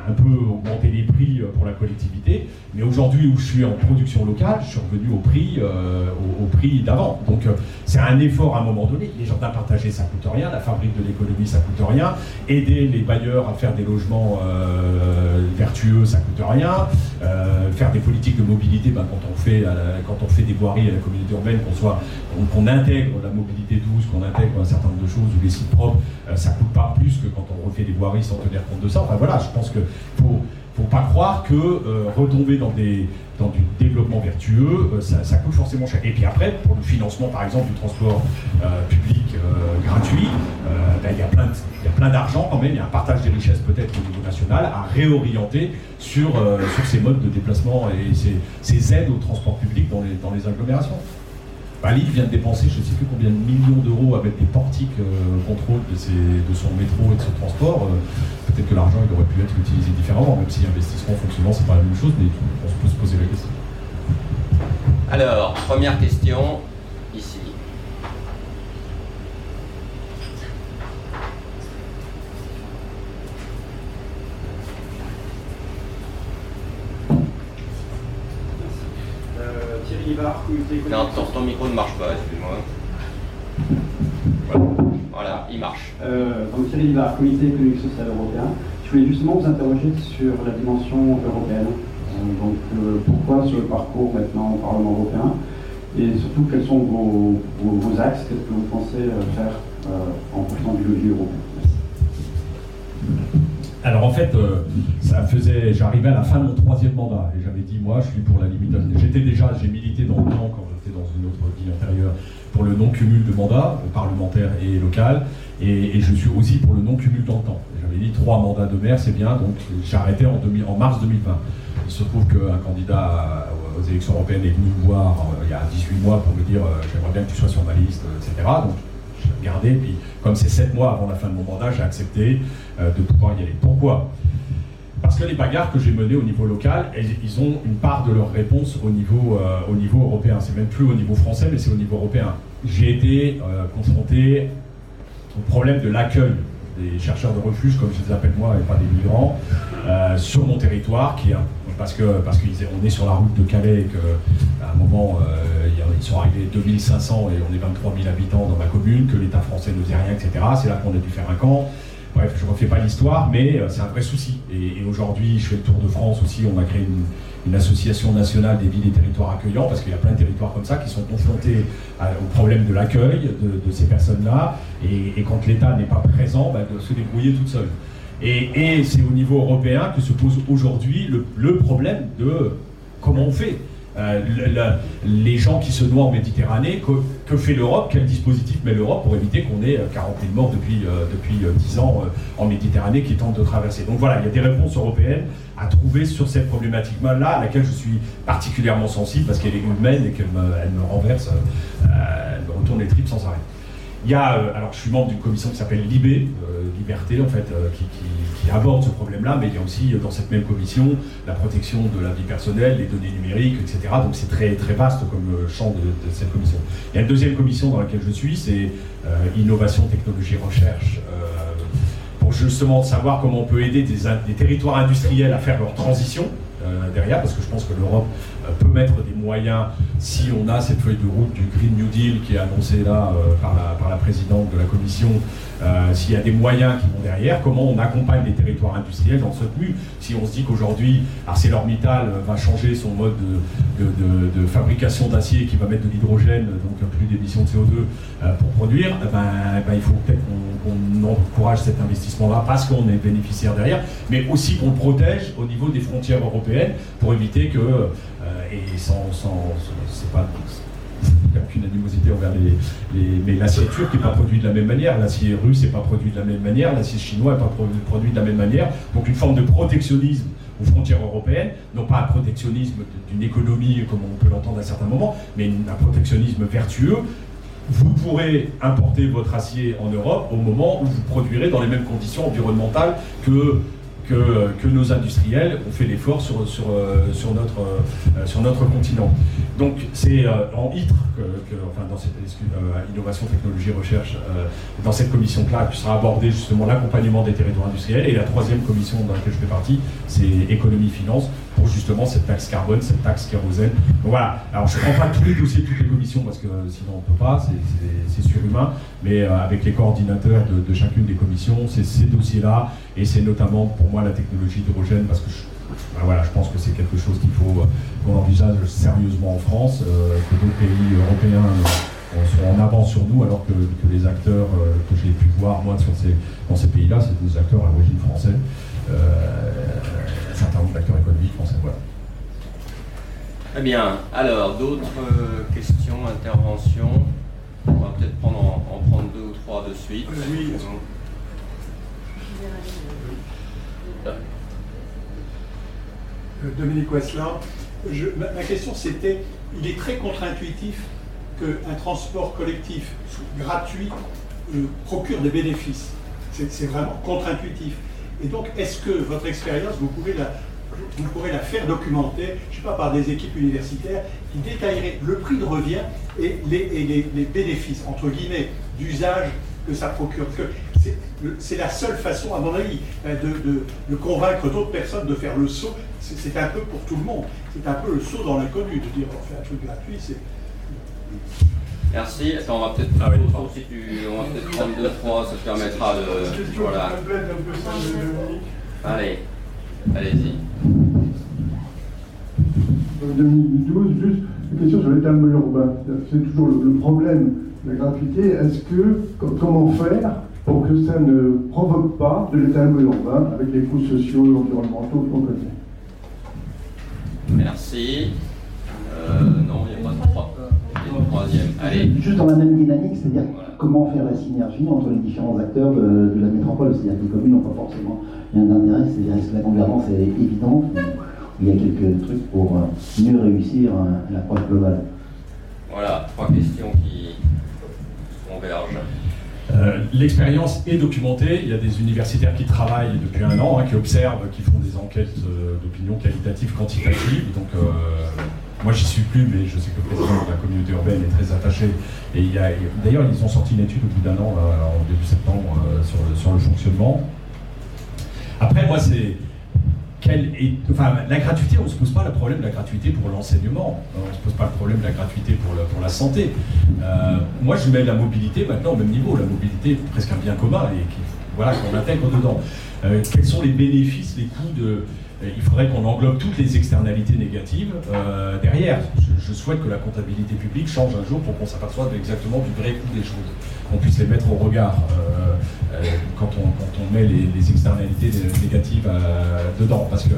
un peu augmenter les prix euh, pour la collectivité, mais aujourd'hui où je suis en production locale, je suis revenu au prix, euh, prix d'avant. Donc euh, c'est un effort à un moment donné. Les jardins partagés, ça coûte rien, la fabrique de l'économie, ça coûte rien. Aider les bailleurs à faire des logements vertueux, ça coûte rien. faire des politiques de mobilité, ben, quand on fait quand on fait des voiries à la communauté urbaine, qu'on soit intègre la mobilité douce, qu'on intègre un certain nombre de choses ou les sites propres, ça coûte pas plus que quand on refait des voiries sans tenir compte de ça. Enfin voilà, je pense que faut, faut pas croire que euh, retomber dans, des, dans du développement vertueux, euh, ça, coûte forcément cher. Et puis après, pour le financement, par exemple, du transport euh, public gratuit, ben, il y a plein d'argent quand même, il y a un partage des richesses peut-être au niveau national à réorienter sur, sur ces modes de déplacement et ces, aides au transport public dans les, dans les agglomérations. Bali vient de dépenser je ne sais plus combien de millions d'euros avec des portiques contrôle de, son métro et de son transport. Peut-être que l'argent aurait pu être utilisé différemment, même si investissement, fonctionnement, c'est pas la même chose, mais on peut se poser la question. Alors, première question, ici. Euh, Thierry. Non, ton, micro ne marche pas, excuse-moi. Voilà, il marche. Euh, donc Thierry comité économique social européen. Je voulais justement vous interroger sur la dimension européenne. Euh, donc euh, pourquoi ce parcours maintenant au Parlement européen? Et surtout quels sont vos, axes, qu'est-ce que vous pensez euh, faire en profitant du levier européen? Alors en fait, ça faisait, j'arrivais à la fin de mon troisième mandat et j'avais dit moi, je suis pour la limitation. J'étais déjà, j'ai milité dans le temps quand j'étais dans une autre vie antérieure pour le non-cumul de mandats parlementaire et local et, je suis aussi pour le non-cumul dans le temps. J'avais dit trois mandats de maire, c'est bien, donc j'ai arrêté en, mars 2020. Il se trouve qu'un candidat aux élections européennes est venu me voir euh, il y a 18 mois pour me dire euh, j'aimerais bien que tu sois sur ma liste, etc. Donc j'ai regardé, puis comme c'est 7 mois avant la fin de mon mandat, j'ai accepté euh, de pouvoir y aller. Pourquoi? Parce que les bagarres que j'ai menées au niveau local, ils ont une part de leur réponse au niveau, au niveau européen. C'est même plus au niveau français, mais c'est au niveau européen. J'ai été confronté au problème de l'accueil des chercheurs de refuge, comme je les appelle moi, et pas des migrants, sur mon territoire, qui parce parce qu'on est sur la route de Calais et qu'à un moment, euh, ils sont arrivés 2500 et on est 23 000 habitants dans ma commune, que l'État français ne faisait rien, etc. C'est là qu'on a dû faire un camp. Bref, je ne refais pas l'histoire, mais euh, c'est un vrai souci. Et, aujourd'hui, je fais le tour de France aussi. On a créé une, association nationale des villes et territoires accueillants, parce qu'il y a plein de territoires comme ça qui sont confrontés au problème de l'accueil de, ces personnes-là. Et, quand l'État n'est pas présent, bah, de se débrouiller toute seule. Et, c'est au niveau européen que se pose aujourd'hui le, problème de comment on fait. Euh, les gens qui se noient en Méditerranée, que, fait l'Europe? Quel dispositif met l'Europe pour éviter qu'on ait 40 000 morts depuis, euh, depuis 10 euh, ans en Méditerranée qui tentent de traverser? Donc voilà, il y a des réponses européennes à trouver sur cette problématique-là, à laquelle je suis particulièrement sensible parce qu'elle est humaine et qu'elle me, elle me renverse, elle me retourne les tripes sans arrêt. Il y a, euh, alors je suis membre d'une commission qui s'appelle Libé, euh, Liberté en fait, euh, qui, aborde ce problème-là, mais il y a aussi dans cette même commission la protection de la vie personnelle, les données numériques, etc. Donc c'est très, très vaste comme champ de, cette commission. Il y a une deuxième commission dans laquelle je suis, c'est Innovation, Technologie, Recherche, pour justement savoir comment on peut aider des, des territoires industriels à faire leur transition derrière, parce que je pense que l'Europe peut mettre des moyens si on a cette feuille de route du Green New Deal qui est annoncée là euh, par, la, par, la, présidente de la Commission, euh, s'il y a des moyens qui vont derrière, comment on accompagne les territoires industriels dans ce but Si on se dit qu'aujourd'hui, ArcelorMittal va changer son mode de, de, fabrication d'acier qui va mettre de l'hydrogène, donc plus d'émissions de CO2 euh, pour produire, eh ben, eh ben, il faut peut-être qu'on encourage cet investissement-là parce qu'on est bénéficiaire derrière, mais aussi qu'on protège au niveau des frontières européennes pour éviter que et sans, c'est pas aucune animosité envers les, mais l'acier turc n'est pas produit de la même manière, l'acier russe n'est pas produit de la même manière, l'acier chinois n'est pas produit de la même manière. Donc une forme de protectionnisme aux frontières européennes, non pas un protectionnisme d'une économie comme on peut l'entendre à certains moments, mais un protectionnisme vertueux. Vous pourrez importer votre acier en Europe au moment où vous produirez dans les mêmes conditions environnementales que que, nos industriels ont fait l'effort sur, sur, euh, sur, notre, euh, sur notre continent. Donc c'est euh, en ITRE, que, enfin dans cette innovation, technologie, recherche, dans cette commission-là, qui sera abordé justement l'accompagnement des territoires industriels. Et la troisième commission dans laquelle je fais partie, c'est économie-finance, justement cette taxe carbone, cette taxe kérosène. Donc voilà, alors je ne prends pas tous les dossiers de toutes les commissions, parce que sinon on ne peut pas, c'est surhumain, mais avec les coordinateurs de, chacune des commissions, c'est ces dossiers-là, et c'est notamment pour moi la technologie d'hydrogène, parce que je ben voilà, je pense que c'est quelque chose qu'il faut qu'on envisage sérieusement en France, euh, que d'autres pays européens euh, sont en avance sur nous, alors que, les acteurs euh, que j'ai pu voir, moi, ces, dans ces pays-là, c'est des acteurs à l'origine française, d'acteurs économiques français. Voilà. Très bien. Alors, d'autres questions, interventions? On va peut-être prendre en, en, prendre deux ou suite. oui. Dominique Westland, ma, question c'était, il est très contre-intuitif qu'un transport collectif gratuit euh, procure des bénéfices. C'est vraiment contre-intuitif. Et donc, est-ce que votre expérience, vous pouvez la, vous pourrez la faire documenter, je ne sais pas, par des équipes universitaires qui détailleraient le prix de revient et les, les, bénéfices, entre guillemets, d'usage que ça procure. C'est la seule façon, à mon avis, euh, de, de convaincre d'autres personnes de faire le saut. C'est un peu pour tout le monde. C'est un peu le saut dans l'inconnu, de dire on fait un truc gratuit, c'est Merci. Attends, on va peut-être ah si tu, on va peut-être prendre deux, trois, ça te permettra de. Voilà. Allez, allez-y. 2012, juste une question sur l'étalement urbain. C'est toujours le, problème de la gratuité. Est-ce que, comment faire pour que ça ne provoque pas de l'étalement urbain avec les coûts sociaux et environnementaux qu'on connaît Merci. Euh, non, il n'y a pas de trois. troisième. Allez. Juste dans la même dynamique, c'est-à-dire comment faire la synergie entre les différents acteurs de, la métropole. C'est-à-dire que les communes n'ont pas forcément rien d'intérêt, c'est-à-dire que la gouvernance est évidente, il y a quelques trucs pour euh, mieux réussir l'approche globale. Voilà, trois questions qui convergent. Euh, l'expérience est documentée. Il y a des universitaires qui travaillent depuis un an, hein, qui observent, qui font des enquêtes euh, d'opinion qualitatives, quantitatives. Donc, euh, moi, j'y suis plus, mais je sais que le président de la communauté urbaine est très attaché. Et d'ailleurs, ils ont sorti une étude au bout d'un an, en début septembre, sur sur, le, fonctionnement. Après, moi, c'est enfin, la gratuité, on ne se pose pas le problème de la gratuité pour l'enseignement, on ne se pose pas le problème de la gratuité pour, la santé. Euh, moi, je mets la mobilité maintenant au même niveau. La mobilité est presque un bien commun et voilà, qu'on intègre dedans. Euh, quels sont les bénéfices, les coûts de, il faudrait qu'on englobe toutes les externalités négatives euh, derrière. Je, souhaite que la comptabilité publique change un jour pour qu'on s'aperçoive exactement du vrai coût des choses, qu'on puisse les mettre au regard euh, euh, quand, on, met les, externalités négatives dedans. Parce que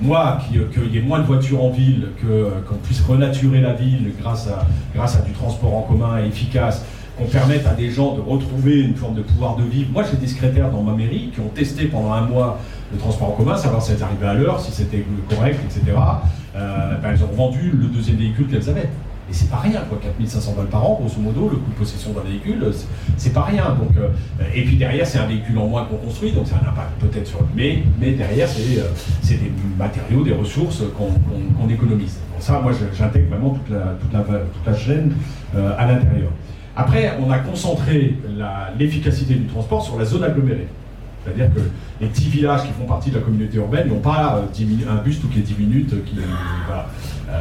moi, qu'il y ait moins de voitures en ville, qu'on puisse renaturer la ville grâce à du transport en commun efficace, qu'on permette à des gens de retrouver une forme de pouvoir de vivre. Moi, j'ai des secrétaires dans ma mairie qui ont testé pendant un mois le transport en commun, savoir si elles arrivaient à l'heure, si c'était correct, etc. Euh, ben, elles ont vendu le deuxième véhicule qu'elles avaient. Et c'est pas rien, quoi, 4500 balles par an, grosso modo, le coût de possession d'un véhicule, c'est pas rien. Donc, euh, et puis derrière, c'est un véhicule en moins qu'on construit, donc c'est un impact peut-être sur le. Mais, mais derrière, c'est euh, des matériaux, des ressources qu'on économise. Donc ça, moi, j'intègre vraiment toute la, toute la, toute la chaîne à l'intérieur. Après, on a concentré l'efficacité du transport sur la zone agglomérée. C'est-à-dire que les petits villages qui font partie de la communauté urbaine n'ont pas euh, un bus toutes les 10 minutes. Qui, euh,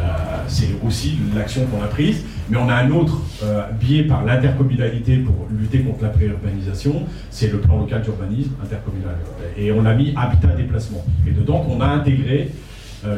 c'est aussi l'action qu'on a prise. Mais on a un autre euh, biais par l'intercommunalité pour lutter contre la préurbanisation, c'est le plan local d'urbanisme intercommunal. Et on a mis habitat déplacement. Et dedans, on a intégré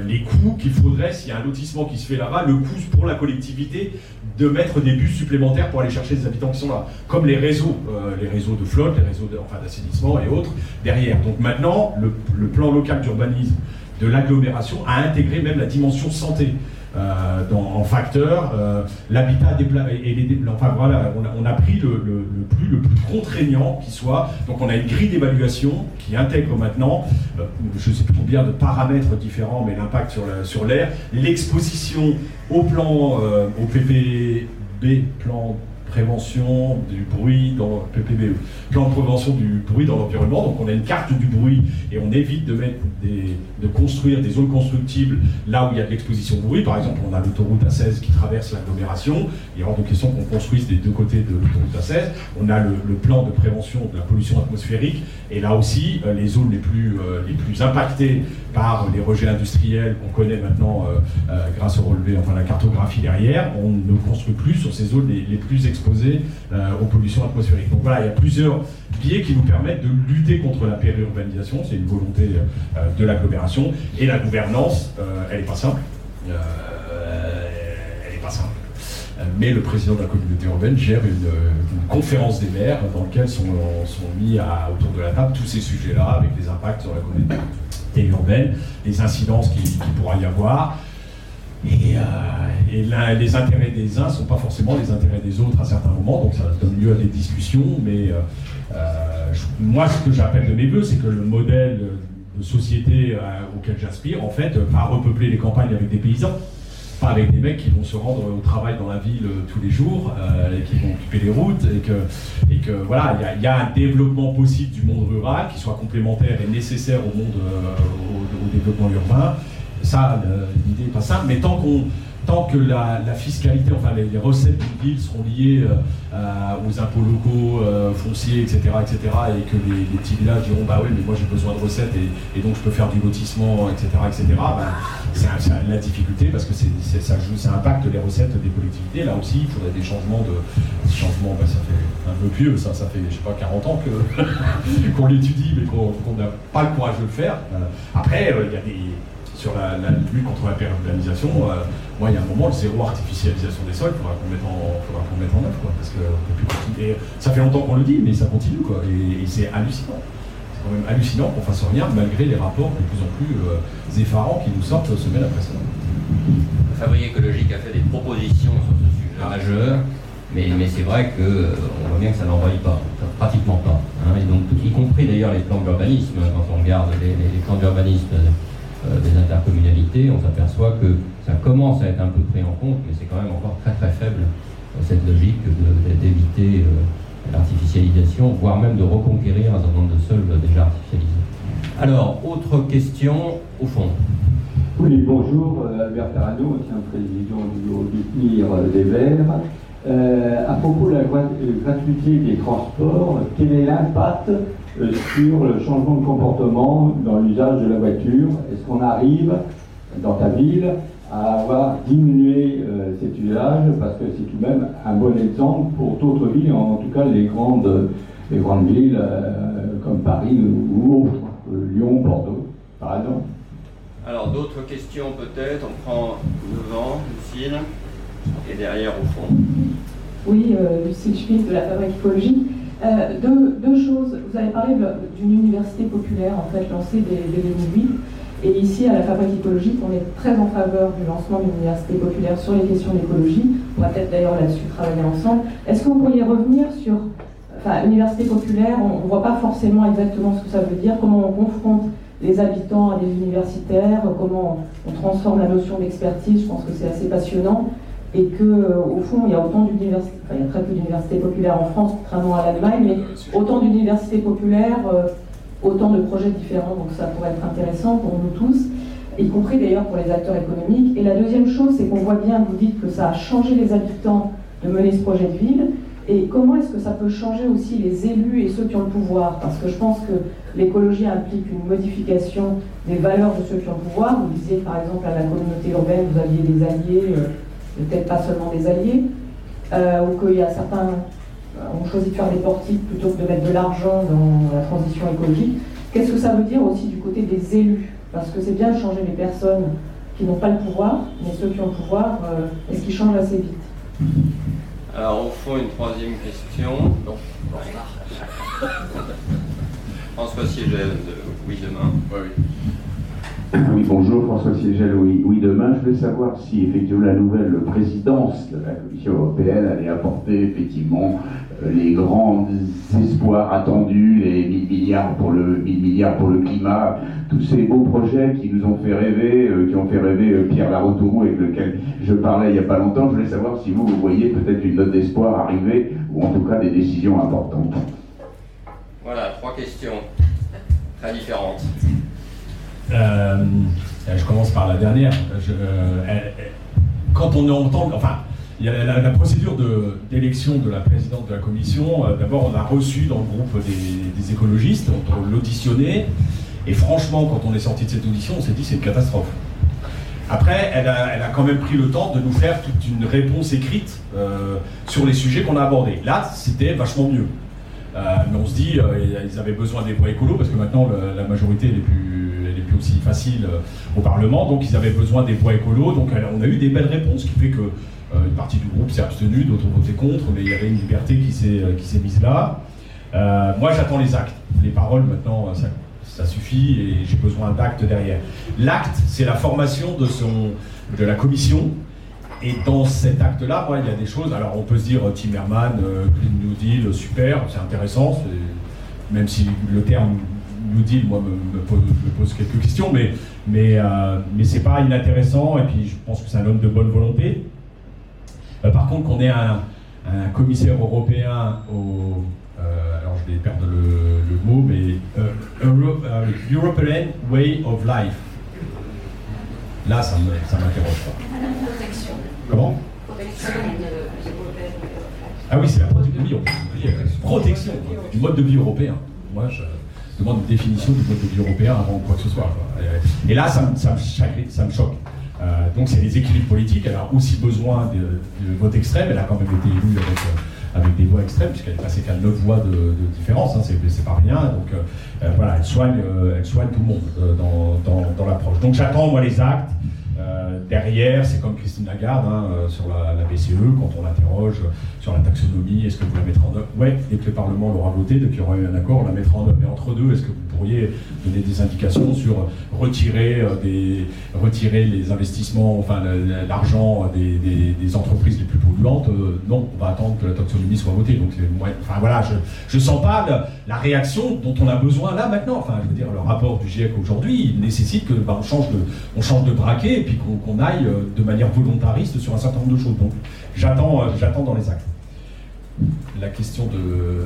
les coûts qu'il faudrait, s'il y a un lotissement qui se fait là-bas, le coût pour la collectivité de mettre des bus supplémentaires pour aller chercher des habitants qui sont là, comme les réseaux, euh, les réseaux de flotte, les réseaux d'assainissement et autres derrière. Donc maintenant, le plan local d'urbanisme de l'agglomération a intégré même la dimension santé. Euh, en facteur, euh, l'habitat et les enfin voilà, on a, pris le, plus, le plus contraignant qui soit. Donc on a une grille d'évaluation qui intègre maintenant, euh, je sais plus combien de paramètres différents, mais l'impact sur l'air, sur l'exposition au plan, au plan prévention du bruit dans PPBE, plan de prévention du bruit dans l'environnement. Donc on a une carte du bruit et on évite de mettre des, de construire des zones constructibles là où il y a de l'exposition au bruit. Par exemple, on a l'autoroute A16 qui traverse l'agglomération. Il est hors de question qu'on construise des deux côtés de l'autoroute A16. On a le, plan de prévention de la pollution atmosphérique et là aussi euh, les zones les plus, euh, les plus impactées par les rejets industriels qu'on connaît maintenant euh, grâce au relevé, enfin la cartographie derrière, on ne construit plus sur ces zones les, les plus exposées euh, aux pollutions atmosphériques. Donc voilà, il y a plusieurs biais qui nous permettent de lutter contre la périurbanisation, c'est une volonté euh, de l'agglomération, et la gouvernance, euh, elle n'est pas simple. elle n'est pas simple. Mais le président de la communauté urbaine gère une, conférence des maires dans laquelle sont, sont mis autour de la table tous ces sujets-là, avec les impacts sur la communauté urbaine, les incidences qu'il qui pourra y avoir. Et, et les intérêts des uns ne sont pas forcément les intérêts des autres à certains moments, donc ça donne lieu à des discussions, mais moi ce que j'appelle de mes voeux, c'est que le modèle de société auquel j'aspire, en fait, va repeupler les campagnes avec des paysans avec des mecs qui vont se rendre au travail dans la ville euh, tous les jours euh, et qui vont occuper les routes et que, et que voilà, il y, a un développement possible du monde rural qui soit complémentaire et nécessaire au monde, euh, au, développement urbain. Ça, l'idée n'est pas simple, mais tant qu'on tant que la, fiscalité, enfin les, recettes d'une ville seront liées euh, aux impôts locaux, euh, fonciers, etc., etc., et que les, petits villages diront bah oui, mais moi j'ai besoin de recettes et, donc je peux faire du lotissement, etc., etc., c'est la difficulté parce que ça, ça impacte les recettes des collectivités. Là aussi, il faudrait des changements de. changements, bah, ça fait un peu vieux, ça, ça fait je sais pas 40 ans qu'on l'étudie, mais qu'on n'a pas le courage de le faire. Euh, après, il y a des sur la, lutte contre la pérurbanisation, euh, moi, il y a un moment, le zéro artificialisation des sols, il faudra qu'on mette, en, mette en œuvre, quoi, parce que ça fait longtemps qu'on le dit, mais ça continue, quoi, et, c'est hallucinant. C'est quand même hallucinant qu'on fasse rien, malgré les rapports de plus en plus euh, effarants qui nous sortent semaine après semaine. Le Fabrique écologique a fait des propositions sur ce sujet majeur, mais, mais c'est vrai qu'on euh, voit bien que ça n'envahit pas, pratiquement pas. Hein, et donc, y compris d'ailleurs les plans d'urbanisme, quand on regarde les, les plans d'urbanisme des intercommunalités, on s'aperçoit que ça commence à être un peu pris en compte, mais c'est quand même encore très très faible, euh, cette logique d'éviter euh, l'artificialisation, voire même de reconquérir un certain nombre de sols déjà artificialisés. Alors, autre question au fond. Oui, bonjour, Albert Ferrano, ancien président du bureau des Verts. à propos de la gratuité des transports, quel est l'impact euh, sur le changement de comportement dans l'usage de la voiture. Est-ce qu'on arrive dans ta ville à avoir diminué euh, cet usage? Parce que c'est tout de même un bon exemple pour d'autres villes, en tout cas les grandes, les grandes villes euh, comme Paris ou, autres, Lyon, Bordeaux, par exemple. Alors d'autres questions peut-être, on prend devant, Lucille, et derrière au fond. Oui, Lucille Schmitt de la Fabrique Écologique. Euh, deux, choses. D'une université populaire en fait lancée dès, 2008. Et ici, à la Fabrique écologique, on est très en faveur du lancement d'une université populaire sur les questions d'écologie. On va peut-être d'ailleurs là-dessus travailler ensemble. Est-ce que vous pourriez revenir sur, enfin, université populaire, on ne voit pas forcément exactement ce que ça veut dire, comment on confronte les habitants à des universitaires, comment on transforme la notion d'expertise, je pense que c'est assez passionnant et que euh, au fond il y a autant d'universités, enfin il y a très peu d'universités populaires en France, contrairement à l'Allemagne, mais autant d'universités populaires, euh, autant de projets différents, donc ça pourrait être intéressant pour nous tous, y compris d'ailleurs pour les acteurs économiques. Et la deuxième chose, c'est qu'on voit bien, vous dites que ça a changé les habitants de mener ce projet de ville, et comment est-ce que ça peut changer aussi les élus et ceux qui ont le pouvoir? Parce que je pense que l'écologie implique une modification des valeurs de ceux qui ont le pouvoir. Vous disiez par exemple à la communauté urbaine, vous aviez des alliés. Euh, peut-être pas seulement des alliés, euh, ou qu'il y a certains euh, ont choisi de faire des portiques plutôt que de mettre de l'argent dans la transition écologique. Qu'est-ce que ça veut dire aussi du côté des élus? Parce que c'est bien de changer les personnes qui n'ont pas le pouvoir, mais ceux qui ont le pouvoir, euh, est-ce qu'ils changent assez vite Alors, au fond, une troisième question. Non. François Siegel de Oui Demain. Oui, oui. Oui, bonjour, François Siegel, oui, demain. Je voulais savoir si effectivement la nouvelle présidence de la Commission européenne allait apporter effectivement euh, les grands espoirs attendus, les 1000 milliards pour le, milliards pour le climat, tous ces beaux projets qui nous ont fait rêver, euh, qui ont fait rêver euh, Pierre Larotourou avec lequel je parlais il n'y a pas longtemps. Je voulais savoir si vous, vous voyez peut-être une note d'espoir arriver, ou en tout cas des décisions importantes. Voilà, trois questions très différentes. Euh, je commence par la dernière. Euh, quand on entend, enfin, il y a la, procédure d'élection de, la présidente de la commission. Euh, d'abord, on a reçu dans le groupe des, écologistes, on l'auditionné, et franchement, quand on est sorti de cette audition, on s'est dit c'est une catastrophe. Après, elle a, quand même pris le temps de nous faire toute une réponse écrite sur les sujets qu'on a abordés. Là, c'était vachement mieux. mais on se dit, ils avaient besoin des voix écolos parce que maintenant la majorité n'est plus aussi facile euh, au Parlement. Donc ils avaient besoin des poids écolos. Donc on a eu des belles réponses, qui fait que euh, une partie du groupe s'est abstenue, d'autres ont voté contre, mais il y avait une liberté qui s'est euh, mise là. moi j'attends les actes. Les paroles maintenant, ça, suffit et j'ai besoin d'actes derrière. L'acte, c'est la formation de la commission et dans cet acte-là, il y a des choses. Alors, on peut se dire Timmerman, Green New Deal, super, c'est intéressant, même si le terme New Deal, moi, me, pose, quelques questions, mais, mais, mais c'est pas inintéressant, et puis je pense que c'est un homme de bonne volonté. par contre, qu'on ait un, un commissaire européen au. Euh, alors je vais perdre le, mot, mais euh, euh, European Way of Life. Là, ça m'interroge pas. Protection. Comment? Protection Ah oui, c'est la protection, protection du mode de vie européen. Moi, je demande une définition du mode de vie européen avant quoi que ce soit. Et là, ça, me choque. Euh, donc c'est les équilibres politiques. Elle a aussi besoin de, vote extrême. Elle a quand même été élue avec, euh, des voix extrêmes, puisqu'elle est passée qu'à 9 voix de, différence. Hein, c'est pas rien. Donc euh, voilà, elle soigne, tout le monde dans, l'approche. Donc j'attends moi les actes. Euh, derrière, c'est comme Christine Lagarde hein, euh, sur la, BCE, quand on l'interroge sur la taxonomie, est-ce que vous la mettrez en œuvre Oui, dès que le Parlement l'aura voté, dès qu'il y aura eu un accord, on la mettra en œuvre. Mais entre deux, est-ce que vous pourriez donner des indications sur retirer, euh, des, retirer les investissements, enfin l'argent des, entreprises les plus polluantes? Non, on va attendre que la taxonomie soit votée. Donc, enfin voilà, je ne sens pas la, réaction dont on a besoin là maintenant. Enfin, je veux dire, le rapport du GIEC aujourd'hui, il nécessite que bah, on change de, change de braquet et puis qu'on aille euh, de manière volontariste sur un certain nombre de choses. Donc euh, j'attends dans les actes. La question de.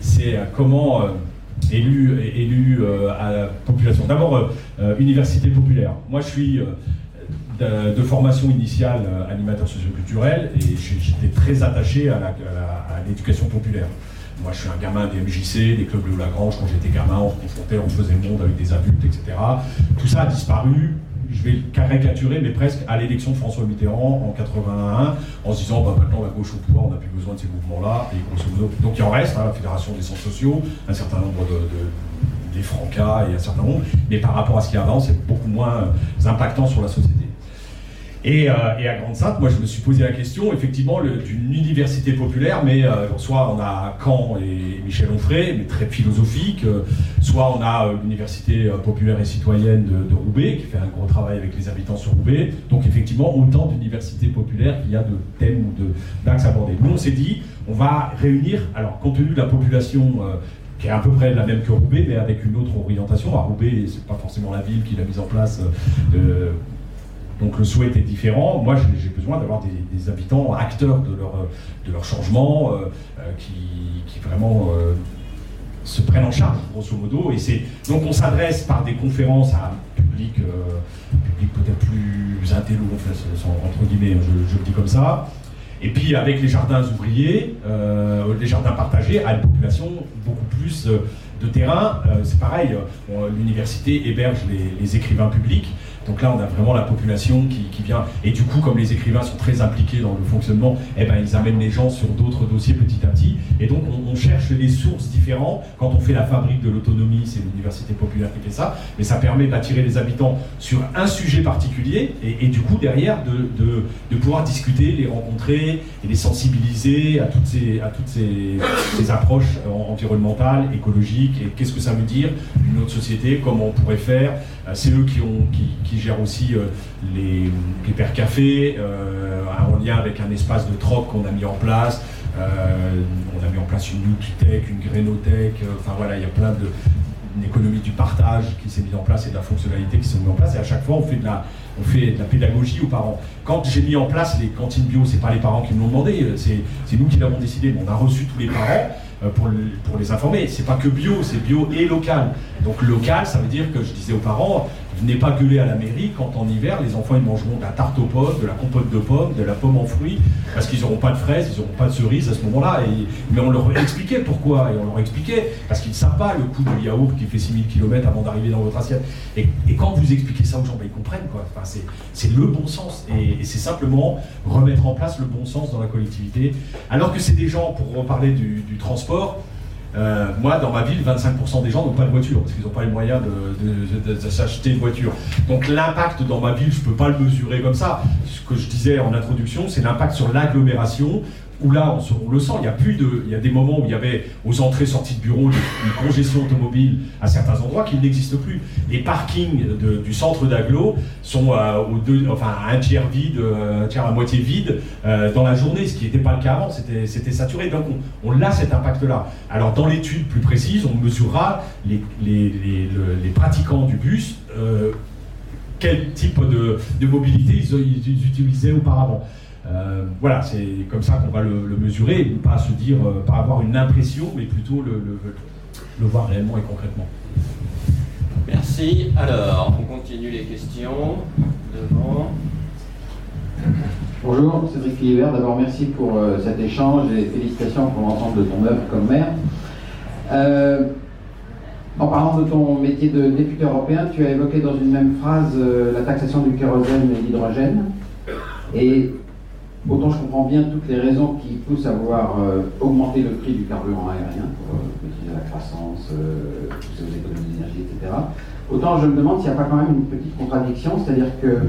C'est euh, comment élu, élu à la population. D'abord, université populaire. Moi, je suis de, formation initiale animateur socioculturel et j'étais très attaché à l'éducation populaire. Moi, je suis un gamin des MJC, des clubs Léo Lagrange. Quand j'étais gamin, on se confrontait, on faisait le monde avec des adultes, etc. Tout ça a disparu. Je vais caricaturer, mais presque à l'élection de François Mitterrand en 81, en se disant bah, maintenant la gauche au pouvoir, on n'a plus besoin de ces mouvements-là. Et grosso modo, donc il en reste, hein, la Fédération des centres sociaux, un certain nombre de, des Francas et un certain nombre, mais par rapport à ce qui avant, c'est beaucoup moins impactant sur la société. Et, euh, et, à Grande-Sainte, moi je me suis posé la question, effectivement, d'une université populaire, mais euh, soit on a Caen et Michel Onfray, mais très philosophique, euh, soit on a l'université populaire et citoyenne de, Roubaix, qui fait un gros travail avec les habitants sur Roubaix. Donc effectivement, autant d'universités populaires qu'il y a de thèmes ou d'axes abordés. Nous on s'est dit, on va réunir, alors compte tenu de la population qui est à peu près la même que Roubaix, mais avec une autre orientation. À Roubaix, c'est pas forcément la ville qui l'a mise en place donc le souhait est différent. Moi, j'ai besoin d'avoir des, habitants acteurs de leur, de changement, euh, euh, qui, vraiment euh, se prennent en charge, grosso modo. Et c'est donc on s'adresse par des conférences à un public, public peut-être plus intello, entre guillemets, je, le dis comme ça. Et puis avec les jardins ouvriers, les jardins partagés, à une population beaucoup plus de terrain. c'est pareil, l'université héberge les écrivains publics. Donc là, on a vraiment la population qui, vient. Et du coup, comme les écrivains sont très impliqués dans le fonctionnement, eh ben, ils amènent les gens sur d'autres dossiers petit à petit. Et donc, on, cherche des sources différentes. Quand on fait la fabrique de l'autonomie, c'est l'université populaire qui fait ça. Mais ça permet d'attirer les habitants sur un sujet particulier. Et, du coup, derrière, de, pouvoir discuter, les rencontrer et les sensibiliser à toutes ces, approches environnementales, écologiques. Et qu'est-ce que ça veut dire une autre société Comment on pourrait faire euh, C'est eux qui ont. Gère aussi euh, les, pères cafés, euh, en lien avec un espace de troc qu'on a mis en place. Euh, on a mis en place une Nutritech, une Grénothèque, enfin voilà, il y a plein de, une économie du partage qui s'est mise en place et de la fonctionnalité qui s'est mise en place. Et à chaque fois, on fait de la, on fait de la pédagogie aux parents. Quand j'ai mis en place les cantines bio, c'est pas les parents qui me l'ont demandé, c'est nous qui l'avons décidé. On a reçu tous les parents pour, pour les informer. C'est pas que bio, c'est bio et local. Donc local, ça veut dire que je disais aux parents, Venez pas gueuler à la mairie quand en hiver, les enfants ils mangeront de la tarte aux pommes, de la compote de pommes, de la pomme en fruits, parce qu'ils n'auront pas de fraises, ils n'auront pas de cerises à ce moment-là. Mais on leur expliquait pourquoi, et on leur expliquait, parce qu'ils ne savent pas le coût du yaourt qui fait 6000 km avant d'arriver dans votre assiette. Et, quand vous expliquez ça aux gens, ben, ils comprennent. Quoi. Enfin, c'est le bon sens. Et, c'est simplement remettre en place le bon sens dans la collectivité. Alors que c'est des gens, pour reparler du transport, euh, moi, dans ma ville, 25% des gens n'ont pas de voiture parce qu'ils n'ont pas les moyens de, s'acheter une voiture. Donc l'impact dans ma ville, je ne peux pas le mesurer comme ça. Ce que je disais en introduction, c'est l'impact sur l'agglomération où là, on, le sent, il y a des moments où il y avait aux entrées, sorties de bureaux une congestion automobile à certains endroits qui n'existent plus. Les parkings du centre d'Aglo sont euh, enfin, un tiers vide, tiers à moitié vide euh, dans la journée, ce qui n'était pas le cas avant, c'était, saturé. Donc on, a cet impact-là. Alors dans l'étude plus précise, on mesurera les, pratiquants du bus. Euh, quel type de, mobilité ils, utilisaient auparavant. Euh, voilà, c'est comme ça qu'on va le, mesurer, et pas se dire, euh, pas avoir une impression, mais plutôt le, le, voir réellement et concrètement. Merci. Alors, on continue les questions. Devant. Bonjour, Cédric Philibert. D'abord, merci pour euh, cet échange et félicitations pour l'ensemble de ton œuvre comme maire. en parlant de ton métier de député européen, tu as évoqué dans une même phrase la taxation du kérosène et l'hydrogène. Et Autant je comprends bien toutes les raisons qui poussent à vouloir euh, augmenter le prix du carburant aérien pour euh, la croissance, euh, pousser aux économies d'énergie, etc. Autant je me demande s'il n'y a pas quand même une petite contradiction, c'est-à-dire que